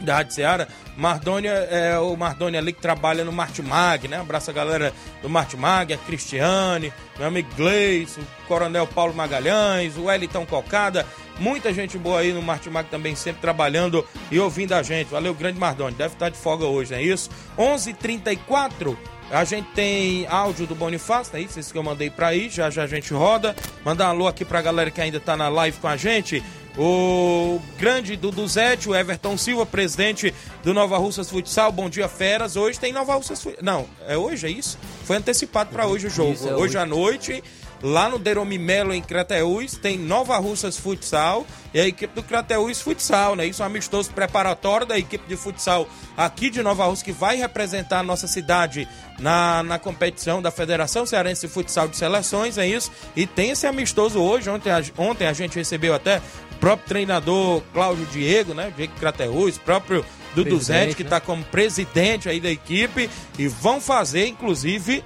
[SPEAKER 1] da Rádio Seara. Mardônia é o Mardônia ali que trabalha no Martimag, né? Abraço a galera do Martimag, a Cristiane, meu amigo Gleice, o Coronel Paulo Magalhães, o Wellington Cocada, muita gente boa aí no Martimag também sempre trabalhando e ouvindo a gente. Valeu, grande Mardônia, deve estar de folga hoje, não é isso? 11:34 a gente tem áudio do Bonifácio, é isso? Que eu mandei pra aí, já já a gente roda. Mandar um alô aqui pra galera que ainda tá na live com a gente. O grande Dudu Zete, o Everton Silva, presidente do Nova Russas Futsal. Bom dia, feras. Hoje tem Nova Russas Futsal. Não, é hoje, é isso? Foi antecipado pra hoje o jogo.
[SPEAKER 2] É
[SPEAKER 1] hoje,
[SPEAKER 2] hoje.
[SPEAKER 1] à noite, lá no Deromi Melo, em Crateús, tem Nova Russas Futsal e a equipe do Crateús Futsal, né? Isso é um amistoso preparatório da equipe de futsal aqui de Nova Russa, que vai representar a nossa cidade na, na competição da Federação Cearense de Futsal de Seleções, é isso? E tem esse amistoso hoje, ontem a, ontem a gente recebeu até próprio treinador Cláudio Diego, né? Diego Crateús, próprio Dudu Zete, que
[SPEAKER 2] né?
[SPEAKER 1] está como presidente aí da equipe, e vão fazer, inclusive,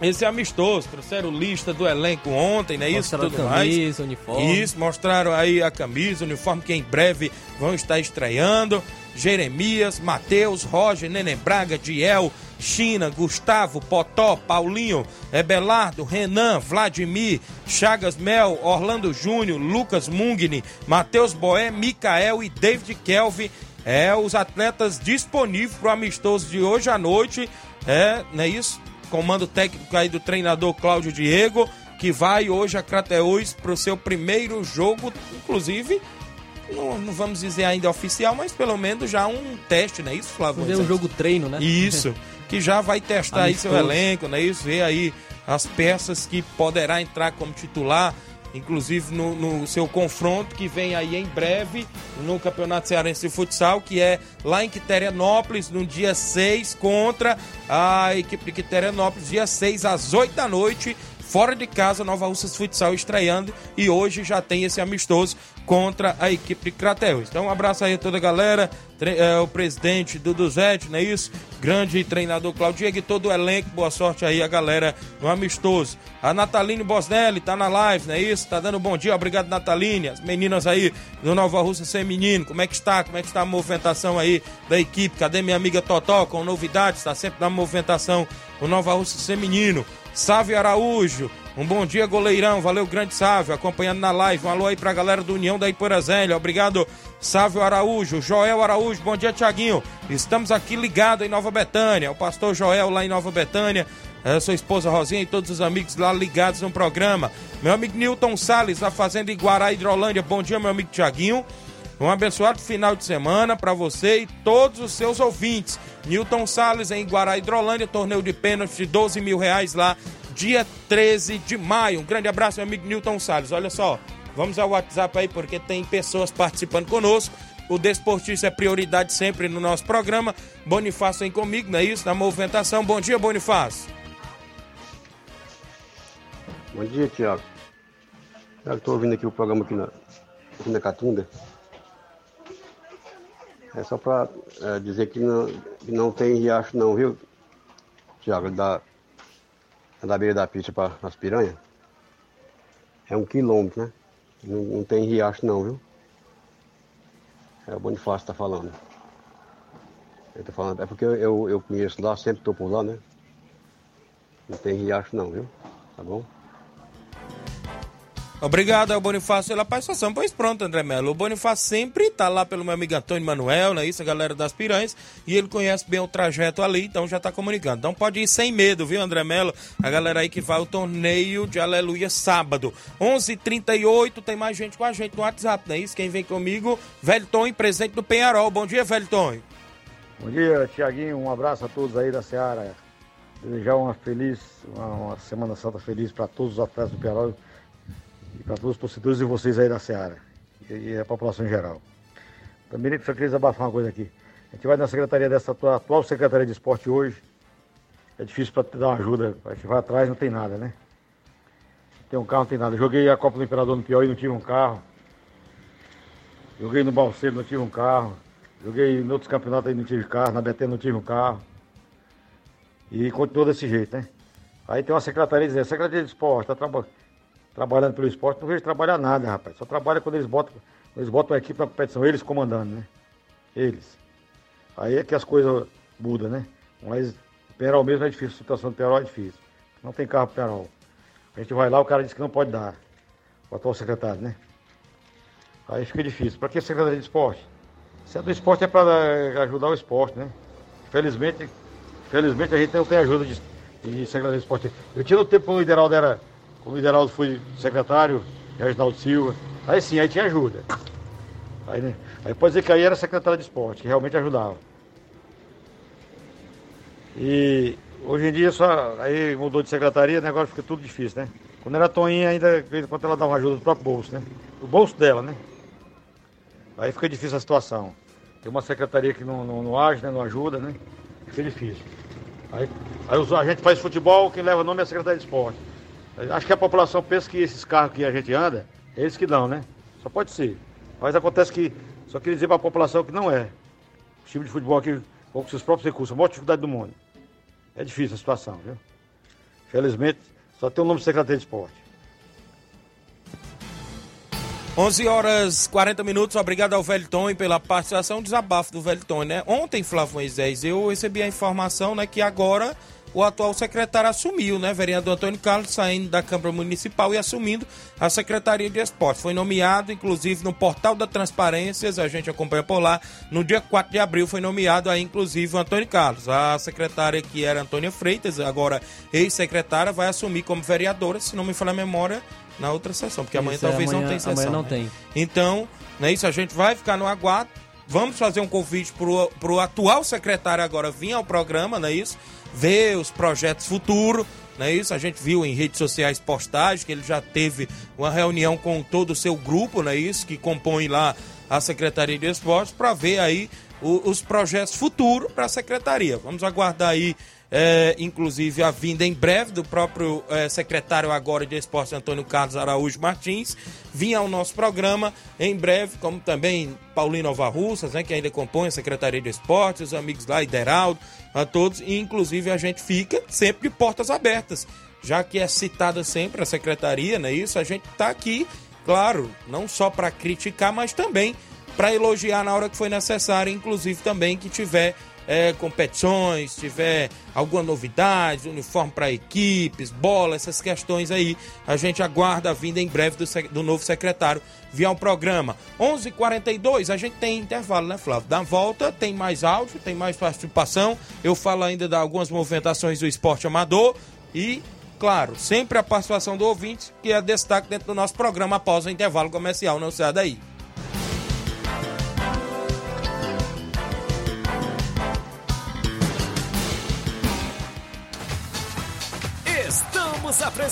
[SPEAKER 1] esse amistoso. Trouxeram lista do elenco ontem, né? Isso
[SPEAKER 2] Mostraram
[SPEAKER 1] tudo mais.
[SPEAKER 2] camisa, uniforme.
[SPEAKER 1] Isso, mostraram aí a camisa, o uniforme que em breve vão estar estreando. Jeremias, Matheus, Roger, Neném Braga, Diel, China, Gustavo, Potó, Paulinho, Ebelardo, Renan, Vladimir, Chagas Mel, Orlando Júnior, Lucas Mungni, Matheus Boé, Micael e David Kelvin. É, os atletas disponíveis para o amistoso de hoje à noite. É, não é isso? Comando técnico aí do treinador Cláudio Diego, que vai hoje a Crateús para o seu primeiro jogo, inclusive, não, não vamos dizer ainda oficial, mas pelo menos já um teste, não é isso, Flávio?
[SPEAKER 2] Fazer um jogo treino, né?
[SPEAKER 1] Isso, que já vai testar aí seu
[SPEAKER 2] Amistoso.
[SPEAKER 1] elenco, não é isso? Ver aí as peças que poderá entrar como titular, inclusive no, no seu confronto que vem aí em breve no Campeonato Cearense de Futsal, que é lá em Quiterianópolis, no dia 6, contra a equipe de Quiterianópolis, dia 6 às 8 da noite. fora de casa, Nova Russas Futsal estreando e hoje já tem esse amistoso contra a equipe de Crateus. Então um abraço aí a toda a galera, é, o presidente Dudu Zete, não é isso? Grande treinador Claudio e todo o elenco, boa sorte aí a galera no amistoso. A Nataline Bosnelli tá na live, não é isso? Tá dando bom dia, obrigado Nataline, as meninas aí do Nova Russa Feminino, como é que está? Como é que está a movimentação aí da equipe? Cadê minha amiga Totó com novidades? Está sempre na movimentação o Nova Russa Feminino. Sávio Araújo, um bom dia, goleirão. Valeu, grande Sávio, acompanhando na live. Um alô aí pra galera do União da Iporazélia. Obrigado, Sávio Araújo. Joel Araújo, bom dia, Tiaguinho. Estamos aqui ligados em Nova Betânia. O pastor Joel lá em Nova Betânia. É, sua esposa Rosinha e todos os amigos lá ligados no programa. Meu amigo Newton Salles, na Fazenda Iguará, Hidrolândia. Bom dia, meu amigo Tiaguinho. Um abençoado final de semana para você e todos os seus ouvintes. Newton Salles em Iguará, Hidrolândia, torneio de pênalti de 12 mil reais lá dia 13 de maio. Um grande abraço, meu amigo Newton Salles. Olha só, vamos ao WhatsApp aí, porque tem pessoas participando conosco. O desportista é prioridade sempre no nosso programa. Bonifácio vem comigo, não é isso? Na movimentação. Bom dia, Bonifácio.
[SPEAKER 7] Bom dia, Tiago. Estou ouvindo aqui o programa aqui na, aqui na Catunda. É só para é, dizer que não, que não tem riacho não, viu, Tiago? Da, da beira da pista para as piranhas, é um quilômetro, né? Não, não, tem riacho não, viu? É o Bonifácio que tá falando. Ele tá falando, é porque eu, eu, eu conheço lá, sempre estou por lá, né? Não tem riacho não, viu? Tá bom?
[SPEAKER 1] Obrigado ao Bonifácio pela participação. Pois pronto, André Melo. O Bonifácio sempre está lá pelo meu amigo Antônio Manuel, né? Isso, a galera das Piranhas. E ele conhece bem o trajeto ali, então já está comunicando. Então pode ir sem medo, viu, André Melo? A galera aí que vai ao torneio de Aleluia sábado. 11:38 h 38 tem mais gente com a gente no WhatsApp, não é isso? Quem vem comigo, Velho Tom, presente do Penharol. Bom dia, Velho Tom.
[SPEAKER 8] Bom dia, Tiaguinho. Um abraço a todos aí da Seara. Desejar uma feliz, uma, uma Semana Santa feliz para todos os atletas do Penharol para todos os torcedores e vocês aí da Seara e, a população em geral. Também só queria desabafar uma coisa aqui. A gente vai na secretaria dessa atual, atual Secretaria de Esporte hoje. É difícil para dar uma ajuda. A gente vai atrás não tem nada, né? Tem um carro, não tem nada. Joguei a Copa do Imperador no Piauí, não tive um carro. Joguei no Balseiro, não tive um carro. Joguei em outros campeonatos aí, não tive carro. Na BT não tive um carro. E continua desse jeito, né? Aí tem uma secretaria dizendo, Secretaria de Esporte, tá trabalhando trabalhando pelo esporte, não vejo trabalhar nada, rapaz. Só trabalha quando eles botam, quando eles botam a equipe na competição, eles comandando, né? Eles. Aí é que as coisas mudam, né? Mas Perol mesmo é difícil, a situação do Perol é difícil. Não tem carro pro Perol. A gente vai lá, o cara diz que não pode dar. O atual secretário, né? Aí fica difícil. Para que secretaria de esporte? Se é do esporte é para ajudar o esporte, né? Felizmente, felizmente a gente não tem ajuda de, de secretaria de esporte. Eu tinha no tempo quando o Lideraldo era o Lideraldo foi secretário, Reginaldo Silva. Aí sim, aí tinha ajuda. Aí, né? aí pode dizer que aí era secretário de esporte, que realmente ajudava. E hoje em dia só aí mudou de secretaria, o negócio fica tudo difícil, né? Quando era Toninha, ainda, quando ela dava ajuda do próprio bolso, né? Do bolso dela, né? Aí fica difícil a situação. Tem uma secretaria que não, não, não age, né? não ajuda, né? Fica difícil. Aí, aí a gente faz futebol, quem leva o nome é a Secretaria de Esporte. Acho que a população pensa que esses carros que a gente anda, é eles que dão, né? Só pode ser. Mas acontece que, só queria dizer para a população que não é. O time de futebol aqui, com seus próprios recursos, a maior dificuldade do mundo. É difícil a situação, viu? Felizmente, só tem o nome de secretário de esporte.
[SPEAKER 1] 11 horas 40 minutos, obrigado ao Velton pela participação, desabafo do Velton, né? Ontem, Flávio Moisés, eu recebi a informação, né, que agora o atual secretário assumiu, né? Vereador Antônio Carlos saindo da Câmara Municipal e assumindo a Secretaria de Esporte. Foi nomeado, inclusive, no portal da Transparências, a gente acompanha por lá, no dia 4 de abril foi nomeado aí, inclusive, o Antônio Carlos. A secretária que era Antônia Freitas, agora ex-secretária, vai assumir como vereadora, se não me falha a memória, na outra sessão, porque amanhã
[SPEAKER 2] Isso,
[SPEAKER 1] talvez
[SPEAKER 2] amanhã,
[SPEAKER 1] não tenha sessão.
[SPEAKER 2] Amanhã não
[SPEAKER 1] né?
[SPEAKER 2] tem.
[SPEAKER 1] Então, não é isso, a gente vai ficar no aguardo. Vamos fazer um convite pro, pro atual secretário agora vir ao programa, não é isso? Ver os projetos futuros, não é isso? A gente viu em redes sociais postagens que ele já teve uma reunião com todo o seu grupo, não é isso? Que compõe lá a Secretaria de Esportes para ver aí o- os projetos futuros para a Secretaria. Vamos aguardar aí é, inclusive a vinda em breve do próprio é, secretário agora de Esporte Antônio Carlos Araújo Martins, vinha ao nosso programa em breve, como também Paulinho Nova Russas, né, que ainda compõe a Secretaria de Esportes, os amigos lá, Ideraldo, a todos, e inclusive a gente fica sempre de portas abertas, já que é citada sempre a secretaria, não é isso? A gente está aqui, claro, não só para criticar, mas também para elogiar na hora que foi necessário, inclusive também que tiver é, competições, tiver alguma novidade, uniforme para equipes, bola, essas questões aí, a gente aguarda a vinda em breve do, do novo secretário via um programa. 11:42 h 42 a gente tem intervalo, né, Flávio? Da volta tem mais áudio, tem mais participação. Eu falo ainda de algumas movimentações do esporte amador e Claro, sempre a participação do ouvinte, que é destaque dentro do nosso programa após o intervalo comercial. Não saia daí.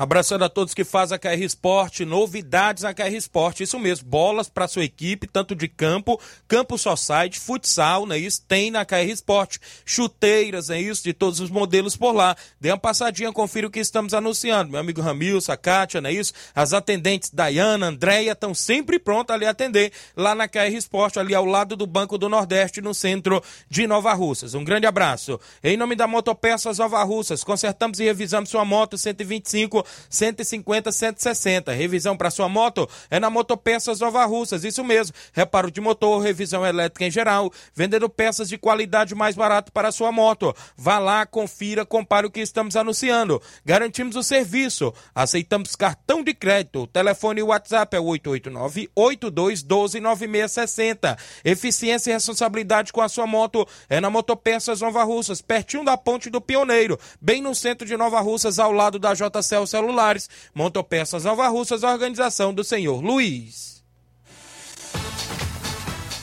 [SPEAKER 1] Abraçando a todos que fazem a KR Esporte, novidades na KR Esporte, isso mesmo, bolas para sua equipe, tanto de campo, campo society, futsal, não é isso? Tem na KR Esporte, chuteiras, é isso? De todos os modelos por lá. Dê uma passadinha, confira o que estamos anunciando. Meu amigo Ramilson, a Kátia, não é isso? As atendentes Dayana, Andréia, estão sempre prontas ali a atender, lá na KR Esporte, ali ao lado do Banco do Nordeste, no centro de Nova Russas. Um grande abraço. Em nome da Motopeças Nova Russas, consertamos e revisamos sua moto 125 150, 160. Revisão para sua moto é na Motopeças Nova Russas, isso mesmo. Reparo de motor, revisão elétrica em geral, vendendo peças de qualidade mais barato para sua moto. Vá lá, confira, compare o que estamos anunciando. Garantimos o serviço. Aceitamos cartão de crédito. O telefone e WhatsApp é 889 8212 9660. Eficiência e responsabilidade com a sua moto é na Motopeças Nova Russas, pertinho da Ponte do Pioneiro, bem no centro de Nova Russas, ao lado da JCL celulares. Montopeças Nova Russas, organização do senhor Luiz.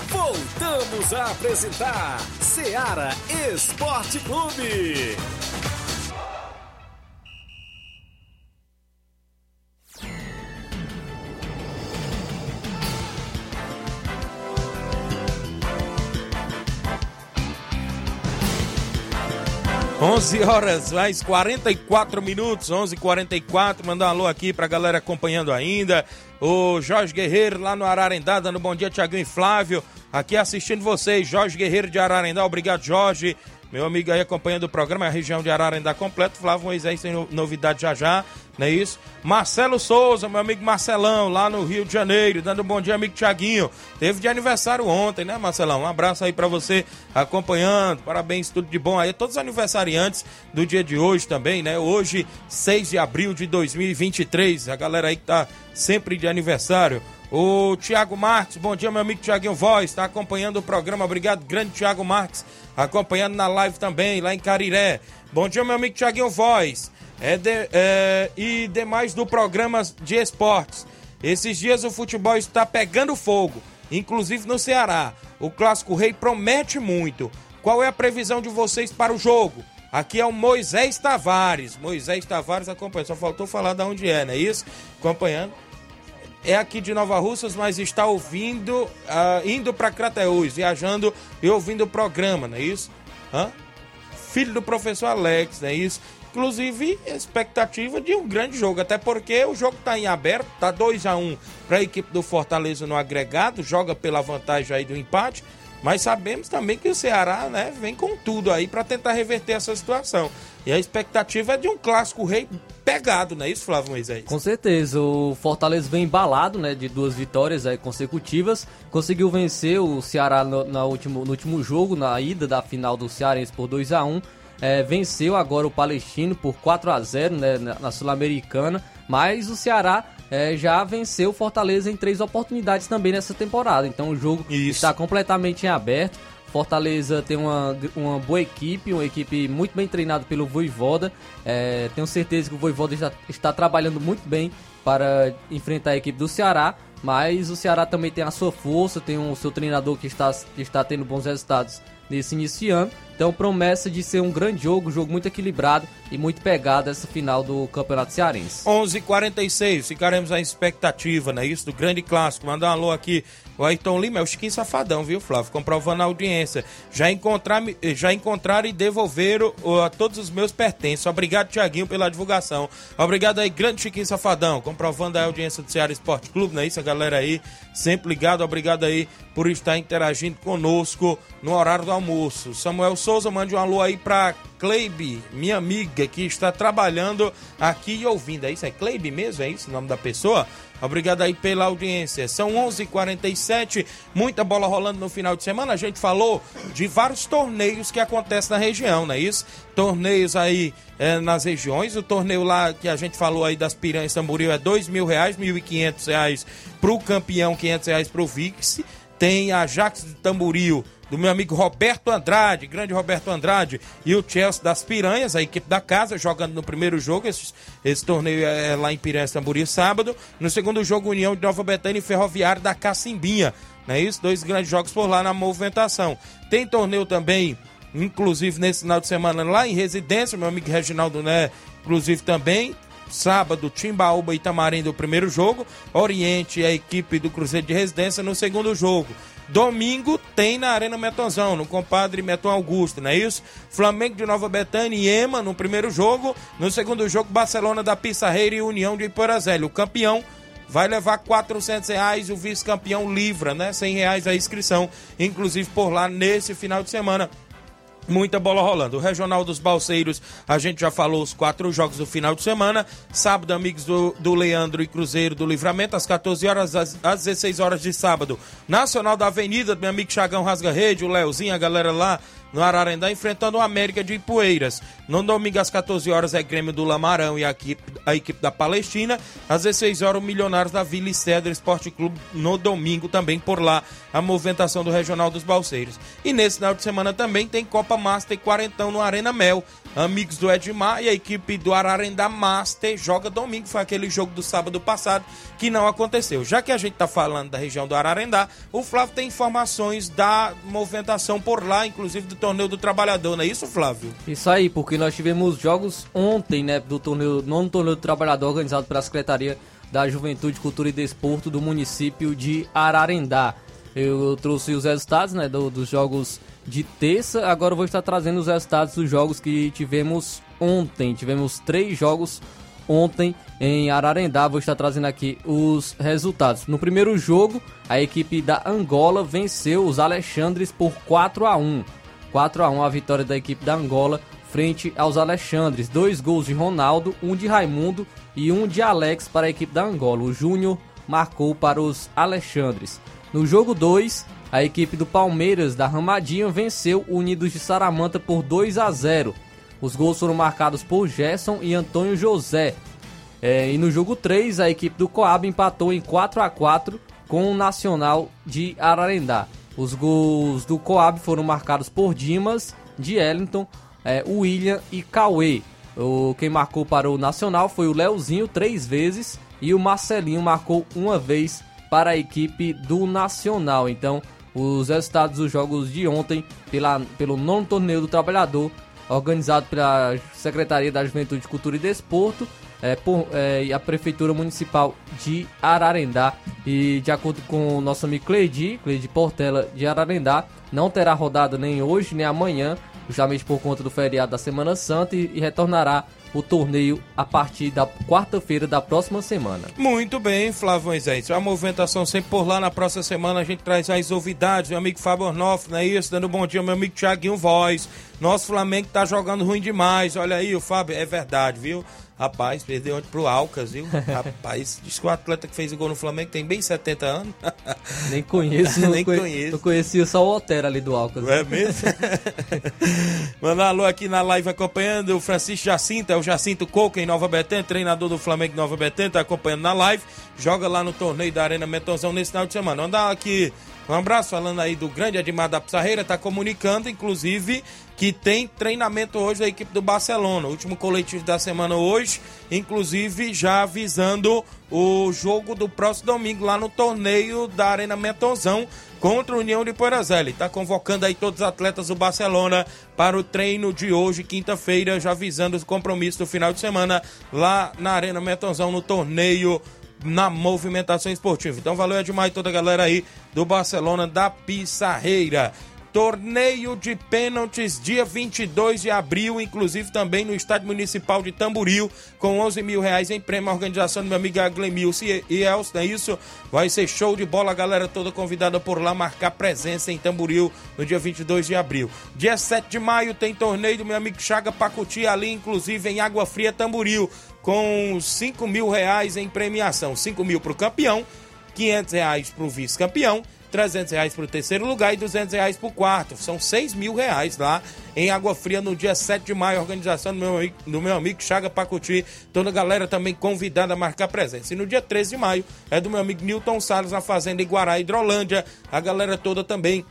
[SPEAKER 3] Voltamos a apresentar Seara Esporte Clube.
[SPEAKER 1] 11 horas, mais 44 minutos, 11:44. Mandar um alô aqui pra galera acompanhando ainda. O Jorge Guerreiro lá no Ararendá, dando bom dia, Tiaguinho e Flávio. Aqui assistindo vocês, Jorge Guerreiro de Ararendá. Obrigado, Jorge. Meu amigo aí acompanhando o programa, a região de Ararendá completo. Flávio Moisés tem novidade já já, não é isso? Marcelo Souza, meu amigo Marcelão, lá no Rio de Janeiro, dando um bom dia, amigo Tiaguinho. Teve de aniversário ontem, né, Marcelão? Um abraço aí para você acompanhando. Parabéns, tudo de bom aí. Todos os aniversariantes do dia de hoje também, né? Hoje, 6 de abril de 2023. A galera aí que tá sempre de aniversário. O Tiago Marques, bom dia, meu amigo Tiaguinho Voz, está acompanhando o programa. Obrigado, grande Tiago Marques, acompanhando na live também, lá em Cariré. Bom dia, meu amigo Tiaguinho Voz é de, é, e demais do programa de esportes. Esses dias o futebol está pegando fogo, inclusive no Ceará. O Clássico Rei promete muito. Qual é a previsão de vocês para o jogo? Aqui é o Moisés Tavares. Moisés Tavares acompanha. Só faltou falar de onde é, não é isso? Acompanhando é aqui de Nova Russas, mas está ouvindo, uh, indo para Crateús, viajando e ouvindo o programa, não é isso? Hã? Filho do professor Alex, não é isso? Inclusive, expectativa de um grande jogo, até porque o jogo está em aberto, tá 2 a 1 um para a equipe do Fortaleza no agregado, joga pela vantagem aí do empate, mas sabemos também que o Ceará, né, vem com tudo aí para tentar reverter essa situação. E a expectativa é de um clássico rei pegado, não é isso, Flávio Moisés?
[SPEAKER 2] Com certeza. O Fortaleza vem embalado, né, de duas vitórias aí consecutivas. Conseguiu vencer o Ceará no, na último, no último jogo, na ida da final do Cearense por 2 a 1 é, venceu agora o Palestino por 4 a 0 né, na, na Sul-Americana, mas o Ceará é, já venceu o Fortaleza em três oportunidades também nessa temporada. Então o jogo
[SPEAKER 1] Isso.
[SPEAKER 2] está completamente em aberto. Fortaleza tem uma, uma boa equipe, uma equipe muito bem treinada pelo Voivoda. É, tenho certeza que o Voivoda está, está trabalhando muito bem para enfrentar a equipe do Ceará. Mas o Ceará também tem a sua força, tem o seu treinador que está, que está tendo bons resultados nesse início de ano. Então promessa de ser um grande jogo, jogo muito equilibrado e muito pegado essa final do Campeonato Cearense.
[SPEAKER 1] 11:46 ficaremos à expectativa, né? Isso, do grande clássico. Mandar um alô aqui. O Ayrton Lima é o Chiquinho Safadão, viu, Flávio? Comprovando a audiência. Já, encontrar, já encontraram e devolveram uh, todos os meus pertences. Obrigado, Tiaguinho, pela divulgação. Obrigado aí, grande Chiquinho Safadão. Comprovando a audiência do Ceará Esporte Clube, não é isso? A galera aí, sempre ligado. Obrigado aí por estar interagindo conosco no horário do almoço. Samuel Souza, mande um alô aí pra Cleibe, minha amiga, que está trabalhando aqui e ouvindo. É isso? É Cleibe mesmo? É isso o nome da pessoa? Obrigado aí pela audiência. São 11:47, h 47 muita bola rolando no final de semana. A gente falou de vários torneios que acontecem na região, não é isso? Torneios aí é, nas regiões. O torneio lá que a gente falou aí das Piranhas Tamboril é dois mil reais, mil e quinhentos reais pro campeão, quinhentos reais pro Vix. Tem a Jax de Tamboril do meu amigo Roberto Andrade, grande Roberto Andrade, e o Chelsea das Piranhas, a equipe da casa, jogando no primeiro jogo. Esse, esse torneio é lá em Piranhas Tambori, sábado. No segundo jogo, União de Nova Betânia e Ferroviário da Cacimbinha. Não é isso? Dois grandes jogos por lá na movimentação. Tem torneio também, inclusive nesse final de semana, lá em residência, meu amigo Reginaldo, né? Inclusive também. Sábado, Timbaúba e Itamarim do primeiro jogo. Oriente, a equipe do Cruzeiro de Residência no segundo jogo. Domingo tem na Arena Metonzão, no compadre Meton Augusto, não é isso? Flamengo de Nova Betânia e Ema no primeiro jogo. No segundo jogo, Barcelona da Pissarreira e União de Iporazélio. O campeão vai levar 400 reais, o vice-campeão livra, né? 100 reais a inscrição, inclusive por lá nesse final de semana. Muita bola rolando. O Regional dos Balseiros, a gente já falou os quatro jogos do final de semana. Sábado, amigos do, do Leandro e Cruzeiro do Livramento, às 14 horas, às, às 16 horas de sábado. Nacional da Avenida, meu amigo Chagão Rasga Rede, o Leozinho, a galera lá no Ararendá, enfrentando o América de Ipueiras. No domingo, às 14 horas, é Grêmio do Lamarão e a equipe, a equipe da Palestina. Às 16 horas, o Milionários da Vila e Cedro Esporte Clube. No domingo, também por lá, a movimentação do Regional dos Balseiros. E nesse final de semana também tem Copa Master e Quarentão no Arena Mel. Amigos do Edmar e a equipe do Ararendá Master joga domingo. Foi aquele jogo do sábado passado que não aconteceu. Já que a gente está falando da região do Ararendá, o Flávio tem informações da movimentação por lá, inclusive do torneio do trabalhador, não é isso, Flávio?
[SPEAKER 2] Isso aí, porque nós tivemos jogos ontem, né, do torneio, nono torneio do trabalhador organizado pela Secretaria da Juventude, Cultura e Desporto do município de Ararendá. Eu trouxe os resultados, né, do, dos jogos de terça, agora eu vou estar trazendo os resultados dos jogos que tivemos ontem. Tivemos três jogos ontem em Ararendá. Vou estar trazendo aqui os resultados. No primeiro jogo, a equipe da Angola venceu os Alexandres por 4 a 1. 4 a 1 a vitória da equipe da Angola frente aos Alexandres. Dois gols de Ronaldo, um de Raimundo e um de Alex para a equipe da Angola. O Júnior marcou para os Alexandres. No jogo 2, a equipe do Palmeiras da Ramadinha venceu Unidos de Saramanta por 2 a 0. Os gols foram marcados por Gerson e Antônio José. É, e no jogo 3, a equipe do Coab empatou em 4 a 4 com o Nacional de Ararendá. Os gols do Coab foram marcados por Dimas, de Ellington, é, William e Cauê. O, quem marcou para o Nacional foi o Leozinho três vezes e o Marcelinho marcou uma vez para a equipe do Nacional. Então, os resultados dos jogos de ontem pela, pelo nono torneio do trabalhador, organizado pela Secretaria da Juventude, Cultura e Desporto, é, por, é, a Prefeitura Municipal de Ararendá. E de acordo com o nosso amigo Cleidi, Cleidi Portela de Ararendá, não terá rodada nem hoje nem amanhã, justamente por conta do feriado da Semana Santa, e, e retornará o torneio a partir da quarta-feira da próxima semana.
[SPEAKER 1] Muito bem, Flávio Moisés. A movimentação sempre por lá. Na próxima semana a gente traz as novidades. Meu amigo Fábio Ornoff, não é isso? Dando um bom dia, meu amigo Thiaguinho Voz. Nosso Flamengo tá jogando ruim demais. Olha aí, o Fábio, é verdade, viu? Rapaz, perdeu ontem pro Alcas, viu? Rapaz, diz que o atleta que fez o gol no Flamengo tem bem 70 anos.
[SPEAKER 2] Nem conheço,
[SPEAKER 1] Nem
[SPEAKER 2] conhe-
[SPEAKER 1] conheço.
[SPEAKER 2] Eu conhecia só o Otero ali do Alcas.
[SPEAKER 1] É mesmo? Mandar alô aqui na live acompanhando o Francisco Jacinto, é o Jacinto Coco em Nova Betânia, treinador do Flamengo em Nova Betânia, tá acompanhando na live, joga lá no torneio da Arena Metonzão nesse final de semana. Mandar aqui um abraço falando aí do grande Admar da Pissarreira, tá comunicando, inclusive, que tem treinamento hoje da equipe do Barcelona, o último coletivo da semana hoje, inclusive já avisando o jogo do próximo domingo lá no torneio da Arena Metonzão contra a União de Poeirazeli. Está convocando aí todos os atletas do Barcelona para o treino de hoje, quinta-feira, já avisando os compromissos do final de semana lá na Arena Metonzão no torneio na movimentação esportiva. Então valeu demais toda a galera aí do Barcelona da Pissarreira. Torneio de pênaltis, dia 22 de abril, inclusive também no Estádio Municipal de Tamboril, com 11 mil reais em prêmio. A organização do meu amigo Glemilson e e não é isso? Vai ser show de bola, a galera toda convidada por lá marcar presença em Tamboril no dia 22 de abril. Dia 7 de maio tem torneio do meu amigo Chaga Pacuti, ali inclusive em Água Fria Tamboril, com 5 mil reais em premiação. 5 mil para o campeão, 500 reais para o vice-campeão, 300 reais para o terceiro lugar e 200 reais para o quarto. São 6 mil reais lá em Água Fria no dia 7 de maio. Organização do meu, do meu amigo Chaga Pacuti. Toda a galera também convidada a marcar presença. E no dia 13 de maio é do meu amigo Newton Salles na Fazenda Iguará, Hidrolândia. A galera toda também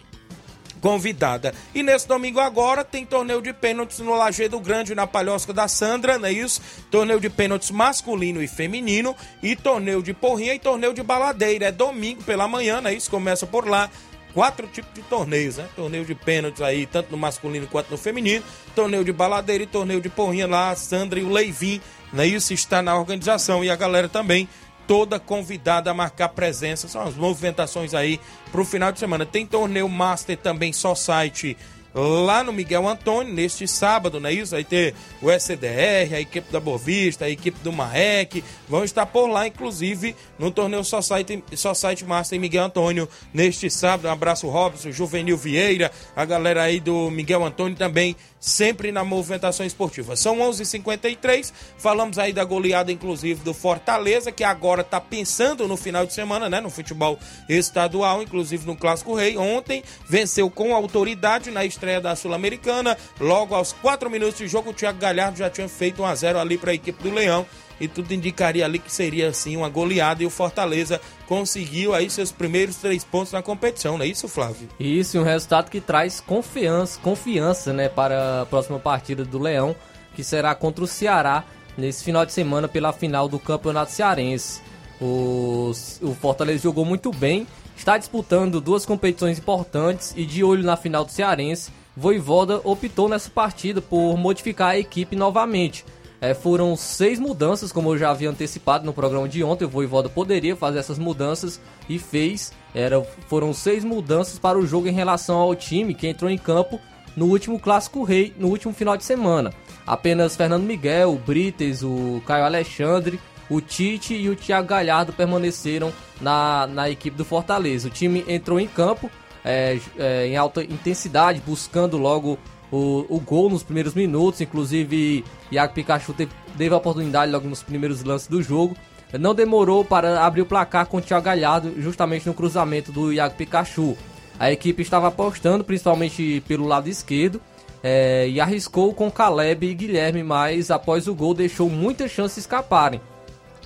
[SPEAKER 1] convidada. E nesse domingo agora tem torneio de pênaltis no Lajeado Grande, na Palhosca da Sandra, não é isso? Torneio de pênaltis masculino e feminino, e torneio de porrinha e torneio de baladeira. É domingo pela manhã, não é isso? Começa por lá. Quatro tipos de torneios, né? Torneio de pênaltis aí, tanto no masculino quanto no feminino. Torneio de baladeira e torneio de porrinha lá, a Sandra e o Leivin, não é isso? Está na organização. E a galera também toda convidada a marcar presença. São as movimentações aí pro final de semana. Tem torneio Master também, só site lá no Miguel Antônio, neste sábado, não é isso? Vai ter o SDR, a equipe da Bovista, a equipe do Marrec, vão estar por lá, inclusive, no torneio Society, Society Master em Miguel Antônio, neste sábado. Um abraço, Robson, Juvenil Vieira, a galera aí do Miguel Antônio também, sempre na movimentação esportiva. São 11:53 h 53 falamos aí da goleada, inclusive, do Fortaleza, que agora está pensando no final de semana, né, no futebol estadual, inclusive no Clássico Rei. Ontem venceu com autoridade na estreia da Sul-Americana. Logo aos 4 minutos de jogo, o Thiago Galhardo já tinha feito 1 a 0 ali para a equipe do Leão. E tudo indicaria ali que seria assim uma goleada e o Fortaleza conseguiu aí seus primeiros três pontos na competição, não é isso, Flávio?
[SPEAKER 2] Isso, um resultado que traz confiança, confiança, né, para a próxima partida do Leão, que será contra o Ceará nesse final de semana pela final do Campeonato Cearense. O, o Fortaleza jogou muito bem, está disputando duas competições importantes e de olho na final do Cearense, Voivoda optou nessa partida por modificar a equipe novamente. É, foram seis mudanças, como eu já havia antecipado no programa de ontem. O Voivoda poderia fazer essas mudanças e fez. Era, foram seis mudanças para o jogo em relação ao time que entrou em campo no último Clássico Rei, no último final de semana. Apenas Fernando Miguel, o Brites, o Caio Alexandre, o Tite e o Thiago Galhardo permaneceram na, na equipe do Fortaleza. O time entrou em campo é, é, em alta intensidade, buscando logo o, o gol nos primeiros minutos. Inclusive, Iago Pikachu teve, a oportunidade logo nos primeiros lances do jogo. Não demorou para abrir o placar com o Thiago Galhardo, justamente no cruzamento do Iago Pikachu. A equipe estava apostando, principalmente pelo lado esquerdo, é, e arriscou com Caleb e Guilherme, mas após o gol deixou muitas chances escaparem.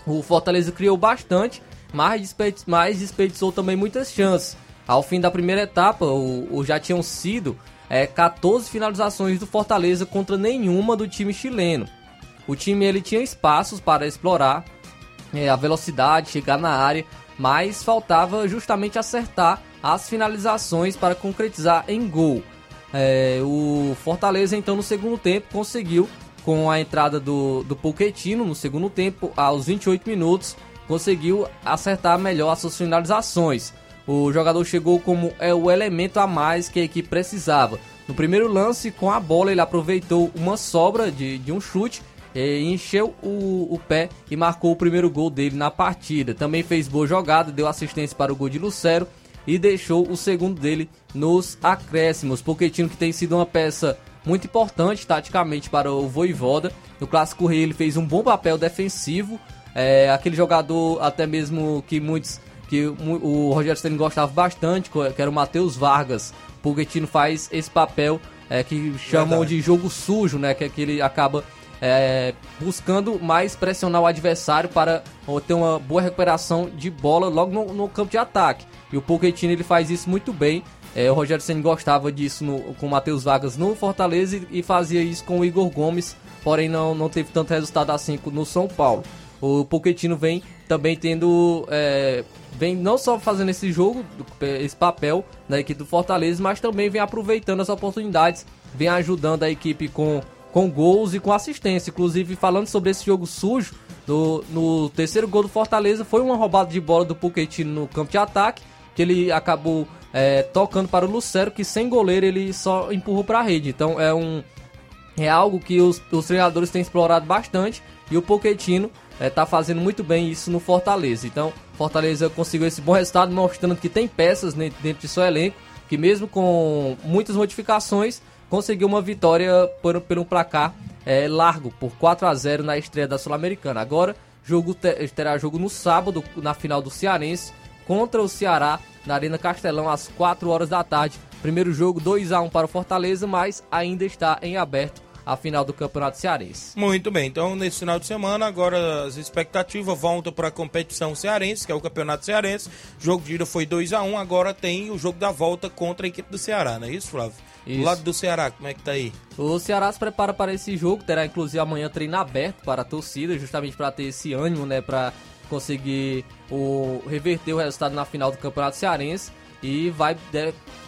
[SPEAKER 2] O Fortaleza criou bastante, mas, desperdiçou, mas desperdiçou também muitas chances. Ao fim da primeira etapa, o, o já tinham sido é, 14 finalizações do Fortaleza contra nenhuma do time chileno. O time ele tinha espaços para explorar é, a velocidade, chegar na área, mas faltava justamente acertar as finalizações para concretizar em gol. É, o Fortaleza então no segundo tempo conseguiu com a entrada do, do Pochettino no segundo tempo, aos 28 minutos, conseguiu acertar melhor as suas finalizações. O jogador chegou como é o elemento a mais que a equipe precisava. No primeiro lance, com a bola, ele aproveitou uma sobra de, de um chute, encheu o, o pé e marcou o primeiro gol dele na partida. Também fez boa jogada, deu assistência para o gol de Lucero e deixou o segundo dele nos acréscimos. Pochettino que tem sido uma peça muito importante taticamente para o Voivoda. No Clássico Rei ele fez um bom papel defensivo, é, aquele jogador até mesmo que muitos que o Rogério Ceni gostava bastante, que era o Matheus Vargas. O Pochettino faz esse papel é, que chamam Verdade. de jogo sujo, né? Que, é que ele acaba é, buscando mais pressionar o adversário para ter uma boa recuperação de bola logo no, no campo de ataque. E o Pochettino ele faz isso muito bem. É, o Rogério Ceni gostava disso no, com o Matheus Vargas no Fortaleza e, e, fazia isso com o Igor Gomes, porém não, não teve tanto resultado assim no São Paulo. O Pochettino vem também tendo é, vem não só fazendo esse jogo, esse papel na equipe do Fortaleza, mas também vem aproveitando as oportunidades, vem ajudando a equipe com, com gols e com assistência. Inclusive, falando sobre esse jogo sujo, no, no terceiro gol do Fortaleza foi uma roubada de bola do Pochettino no campo de ataque, que ele acabou é, tocando para o Lucero, que sem goleiro ele só empurrou para a rede. Então é um é algo que os, os treinadores têm explorado bastante e o Pochettino está é, fazendo muito bem isso no Fortaleza. Então, Fortaleza conseguiu esse bom resultado, mostrando que tem peças dentro de seu elenco, que mesmo com muitas modificações, conseguiu uma vitória por, por um placar é, largo, por 4 a 0 na estreia da Sul-Americana. Agora, jogo terá jogo no sábado, na final do Cearense, contra o Ceará, na Arena Castelão, às 4 horas da tarde. Primeiro jogo 2 a 1 para o Fortaleza, mas ainda está em aberto a final do Campeonato Cearense.
[SPEAKER 1] Muito bem, então nesse final de semana, agora as expectativas voltam para a competição cearense, que é o Campeonato Cearense. O jogo de ida foi 2 a 1 agora tem o jogo da volta contra a equipe do Ceará, não é isso, Flávio? Isso. Do lado do Ceará, como é que tá aí?
[SPEAKER 2] O Ceará se prepara para esse jogo, terá inclusive amanhã treino aberto para a torcida, justamente para ter esse ânimo, né, para conseguir o reverter o resultado na final do Campeonato Cearense e vai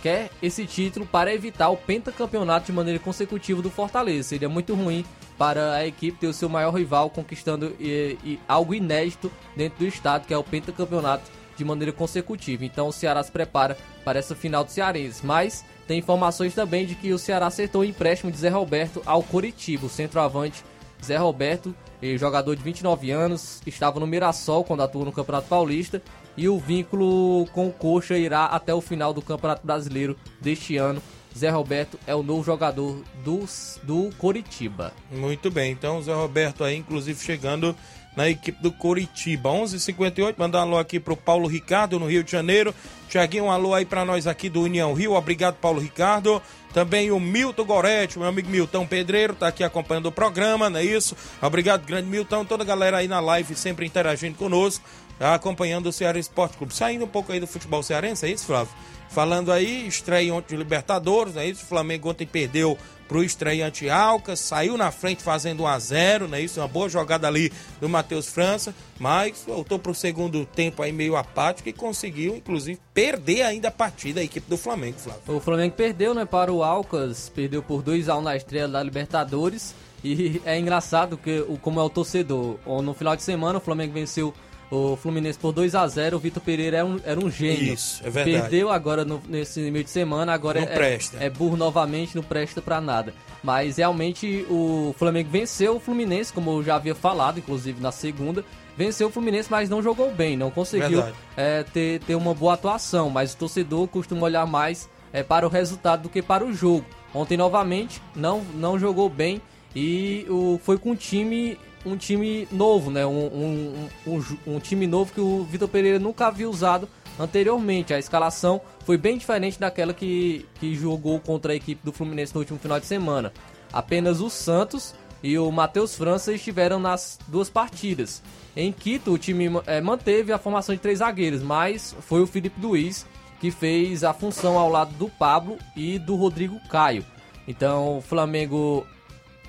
[SPEAKER 2] quer esse título para evitar o pentacampeonato de maneira consecutiva do Fortaleza. Seria muito ruim para a equipe ter o seu maior rival conquistando e, e, algo inédito dentro do estado, que é o pentacampeonato de maneira consecutiva. Então o Ceará se prepara para essa final do Cearense. Mas tem informações também de que o Ceará acertou o empréstimo de Zé Roberto ao Coritiba, o centroavante Zé Roberto, jogador de 29 anos, estava no Mirassol quando atuou no Campeonato Paulista e o vínculo com o Coxa irá até o final do Campeonato Brasileiro deste ano. Zé Roberto é o novo jogador do, do Coritiba.
[SPEAKER 1] Muito bem, então Zé Roberto aí, inclusive, chegando na equipe do Coritiba. 11:58 mandar um alô aqui pro Paulo Ricardo no Rio de Janeiro. Tiaguinho, um alô aí para nós aqui do União Rio. Obrigado, Paulo Ricardo. Também o Milton Goretti, meu amigo Milton Pedreiro, tá aqui acompanhando o programa, não é isso? Obrigado, grande Milton. Toda a galera aí na live sempre interagindo conosco, tá acompanhando o Ceará Esporte Clube. Saindo um pouco aí do futebol cearense, é isso, Flávio? Falando aí, estreia ontem de Libertadores, é isso? O Flamengo ontem perdeu pro estreante Alcas, saiu na frente fazendo 1 a 0 né? Isso, uma boa jogada ali do Matheus França, mas voltou pro segundo tempo aí meio apático e conseguiu, inclusive, perder ainda a partida a equipe do Flamengo, Flávio.
[SPEAKER 2] O Flamengo perdeu, né, para o Alcas, perdeu por 2 a 1 na estreia da Libertadores. E é engraçado que como é o torcedor, no final de semana o Flamengo venceu o Fluminense por 2 a 0 o Vitor Pereira era um, era um gênio.
[SPEAKER 1] Isso, é verdade.
[SPEAKER 2] Perdeu agora no, nesse meio de semana, agora
[SPEAKER 1] não
[SPEAKER 2] é,
[SPEAKER 1] presta.
[SPEAKER 2] é burro novamente, não presta para nada. Mas realmente o Flamengo venceu o Fluminense, como eu já havia falado, inclusive na segunda. Venceu o Fluminense, mas não jogou bem, não conseguiu é, ter, ter uma boa atuação. Mas o torcedor costuma olhar mais é, para o resultado do que para o jogo. Ontem, novamente, não, não jogou bem e o, foi com um time um time novo, né? Um, um, um, um time novo que o Vitor Pereira nunca havia usado anteriormente. A escalação foi bem diferente daquela que, que jogou contra a equipe do Fluminense no último final de semana. Apenas o Santos e o Matheus França estiveram nas duas partidas. Em Quito, o time é, manteve a formação de três zagueiros, mas foi o Felipe Luiz que fez a função ao lado do Pablo e do Rodrigo Caio. Então o Flamengo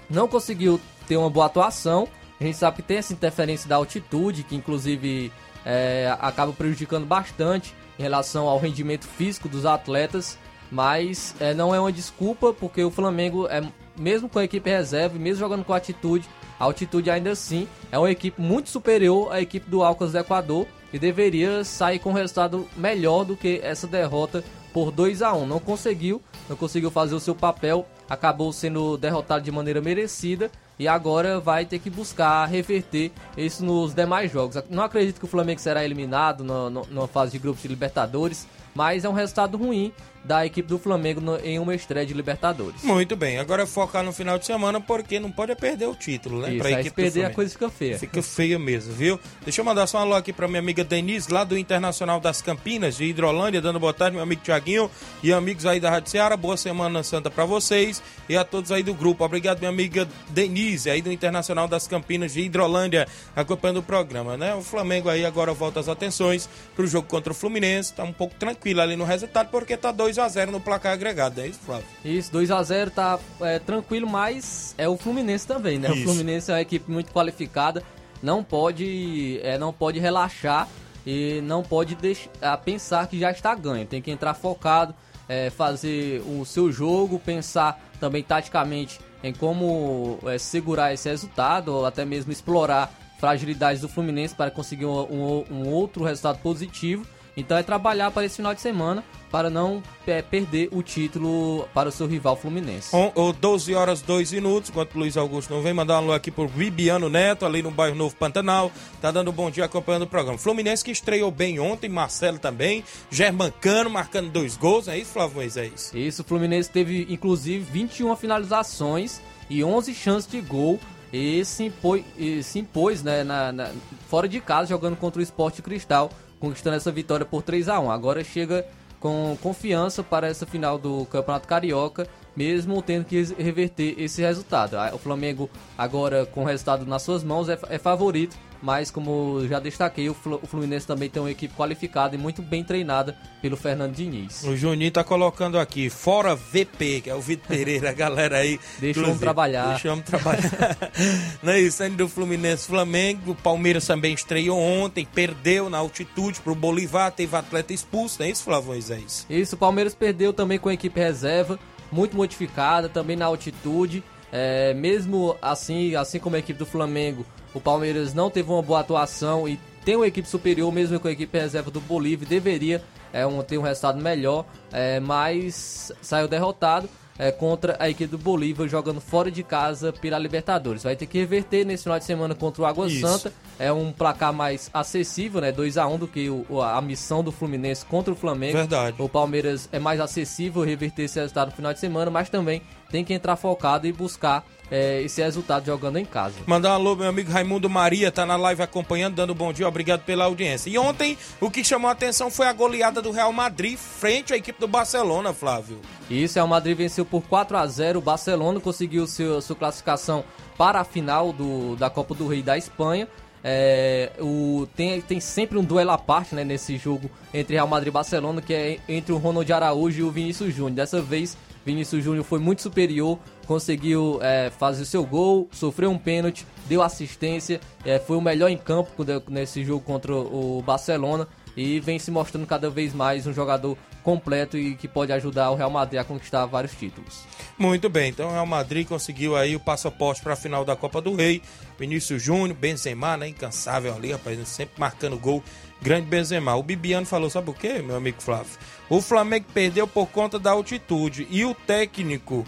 [SPEAKER 2] não conseguiu ter uma boa atuação a gente sabe que tem essa interferência da altitude, que inclusive é, acaba prejudicando bastante em relação ao rendimento físico dos atletas, mas é, não é uma desculpa, porque o Flamengo, é, mesmo com a equipe reserva, mesmo jogando com altitude, a altitude ainda assim é uma equipe muito superior à equipe do Alcas do Equador e deveria sair com um resultado melhor do que essa derrota por 2 a 1 Não conseguiu, não conseguiu fazer o seu papel, acabou sendo derrotado de maneira merecida e agora vai ter que buscar reverter isso nos demais jogos. Não acredito que o Flamengo será eliminado na fase de grupos de Libertadores, mas é um resultado ruim da equipe do Flamengo no, em uma estreia de Libertadores.
[SPEAKER 1] Muito bem, agora é focar no final de semana porque não pode perder o título, né?
[SPEAKER 2] Isso,
[SPEAKER 1] pra equipe
[SPEAKER 2] se perder a coisa fica feia.
[SPEAKER 1] Fica feia mesmo, viu? Deixa eu mandar só um alô aqui pra minha amiga Denise, lá do Internacional das Campinas, de Hidrolândia, dando boa tarde, meu amigo Tiaguinho e amigos aí da Rádio Ceará. Boa Semana Santa pra vocês e a todos aí do grupo. Obrigado, minha amiga Denise, aí do Internacional das Campinas, de Hidrolândia, acompanhando o programa, né? O Flamengo aí agora volta as atenções pro jogo contra o Fluminense. Tá um pouco tranquilo ali no resultado porque tá 2 a 0 no placar agregado, é isso, Flávio?
[SPEAKER 2] Isso, 2 a 0 tá é, tranquilo, mas é o Fluminense também, né?
[SPEAKER 1] Isso.
[SPEAKER 2] O Fluminense é uma equipe muito qualificada, não pode, é, não pode relaxar e não pode deixar, pensar que já está ganho. Tem que entrar focado, é, fazer o seu jogo, pensar também taticamente em como é, segurar esse resultado ou até mesmo explorar fragilidades do Fluminense para conseguir um, um- um outro resultado positivo. Então é trabalhar para esse final de semana para não é, perder o título para o seu rival Fluminense.
[SPEAKER 1] On, o 12 horas 2 minutos, enquanto o Luiz Augusto não vem, mandar um alô aqui pro Bibiano Neto, ali no bairro Novo Pantanal. Tá dando um bom dia acompanhando o programa. Fluminense que estreou bem ontem, Marcelo também, Germancano marcando dois gols, é isso, Flávio Moisés?
[SPEAKER 2] Isso, o Fluminense teve inclusive 21 finalizações e 11 chances de gol e se impôs, e se impôs né, na- na- fora de casa jogando contra o Esporte Cristal, conquistando essa vitória por 3 a 1 Agora chega com confiança para essa final do Campeonato Carioca, mesmo tendo que reverter esse resultado. Ah, O Flamengo agora com o resultado nas suas mãos é, é favorito, mas como já destaquei, o Flu- o Fluminense também tem uma equipe qualificada e muito bem treinada pelo Fernando Diniz.
[SPEAKER 1] O Juninho tá colocando aqui, fora VP, que é o Vitor Pereira, a galera aí.
[SPEAKER 2] Deixa o
[SPEAKER 1] inclusive,
[SPEAKER 2] homem trabalhar.
[SPEAKER 1] Deixa o homem trabalhar. Não é isso, do Fluminense Flamengo, o Palmeiras também estreou ontem, perdeu na altitude pro Bolivar, teve atleta expulso, não é isso, Flávio Moisés?
[SPEAKER 2] Isso, o Palmeiras perdeu também com a equipe reserva, muito modificada, também na altitude. É, mesmo assim, assim como a equipe do Flamengo, o Palmeiras não teve uma boa atuação e tem uma equipe superior, mesmo com a equipe reserva do Bolívia, deveria é, um, ter um resultado melhor, é, mas saiu derrotado é, contra a equipe do Bolívia, jogando fora de casa pela Libertadores. Vai ter que reverter nesse final de semana contra o Água
[SPEAKER 1] Isso.
[SPEAKER 2] Santa. É um placar mais acessível, né? 2 a 1 do que o- a missão do Fluminense contra o Flamengo.
[SPEAKER 1] Verdade.
[SPEAKER 2] O Palmeiras é mais acessível reverter esse resultado no final de semana, mas também tem que entrar focado e buscar é, esse resultado jogando em casa.
[SPEAKER 1] Mandar um alô, meu amigo Raimundo Maria, tá na live acompanhando, dando bom dia, obrigado pela audiência. E ontem, o que chamou a atenção foi a goleada do Real Madrid frente à equipe do Barcelona, Flávio.
[SPEAKER 2] Isso, é o Madrid venceu por 4 a 0 o Barcelona conseguiu seu, sua classificação para a final do, da Copa do Rei da Espanha. É, o, tem, tem sempre um duelo à parte né, nesse jogo entre Real Madrid e Barcelona, que é entre o Ronald Araújo e o Vinícius Júnior. Dessa vez, Vinícius Júnior foi muito superior, conseguiu é, fazer o seu gol, sofreu um pênalti, deu assistência, é, foi o melhor em campo quando- nesse jogo contra o Barcelona e vem se mostrando cada vez mais um jogador completo e que pode ajudar o Real Madrid a conquistar vários títulos.
[SPEAKER 1] Muito bem, então o Real Madrid conseguiu aí o passaporte para a final da Copa do Rei. Vinícius Júnior, Benzema, né, incansável ali, rapaz, sempre marcando gol. Grande Benzema. O Bibiano falou, sabe o quê, meu amigo Flávio? O Flamengo perdeu por conta da altitude e o técnico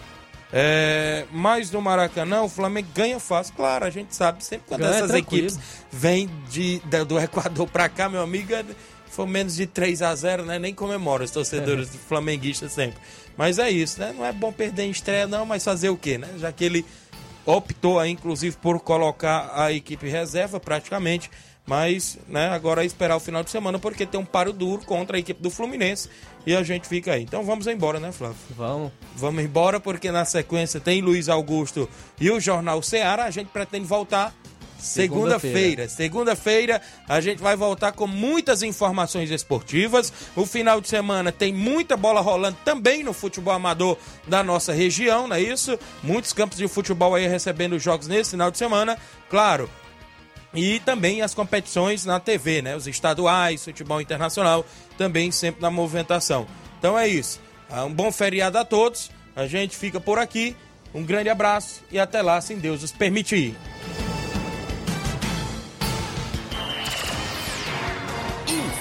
[SPEAKER 1] é, mais no Maracanã, o Flamengo ganha fácil. Claro, a gente sabe, sempre quando
[SPEAKER 2] Ganha
[SPEAKER 1] essas
[SPEAKER 2] tranquilo.
[SPEAKER 1] equipes vêm de, da- do Equador para cá, meu amigo, é- foi menos de 3 a 0 né? Nem comemora os torcedores flamenguistas sempre. Mas é isso, né? Não é bom perder em estreia, não, mas fazer o quê, né? Já que ele optou aí, inclusive, por colocar a equipe reserva praticamente. Mas, né, agora é esperar o final de semana, porque tem um paro duro contra a equipe do Fluminense e a gente fica aí. Então vamos embora, né, Flávio?
[SPEAKER 2] Vamos.
[SPEAKER 1] Vamos embora, porque na sequência tem Luiz Augusto e o Jornal Ceará. A gente pretende voltar segunda-feira. Segunda-feira a gente vai voltar com muitas informações esportivas. O final de semana tem muita bola rolando também no futebol amador da nossa região, não é isso? Muitos campos de futebol aí recebendo jogos nesse final de semana. Claro, e também as competições na TV, né? Os estaduais, futebol internacional, também sempre na movimentação. Então é isso. Ah, Um bom feriado a todos. A gente fica por aqui. Um grande abraço e até lá, se Deus os permitir.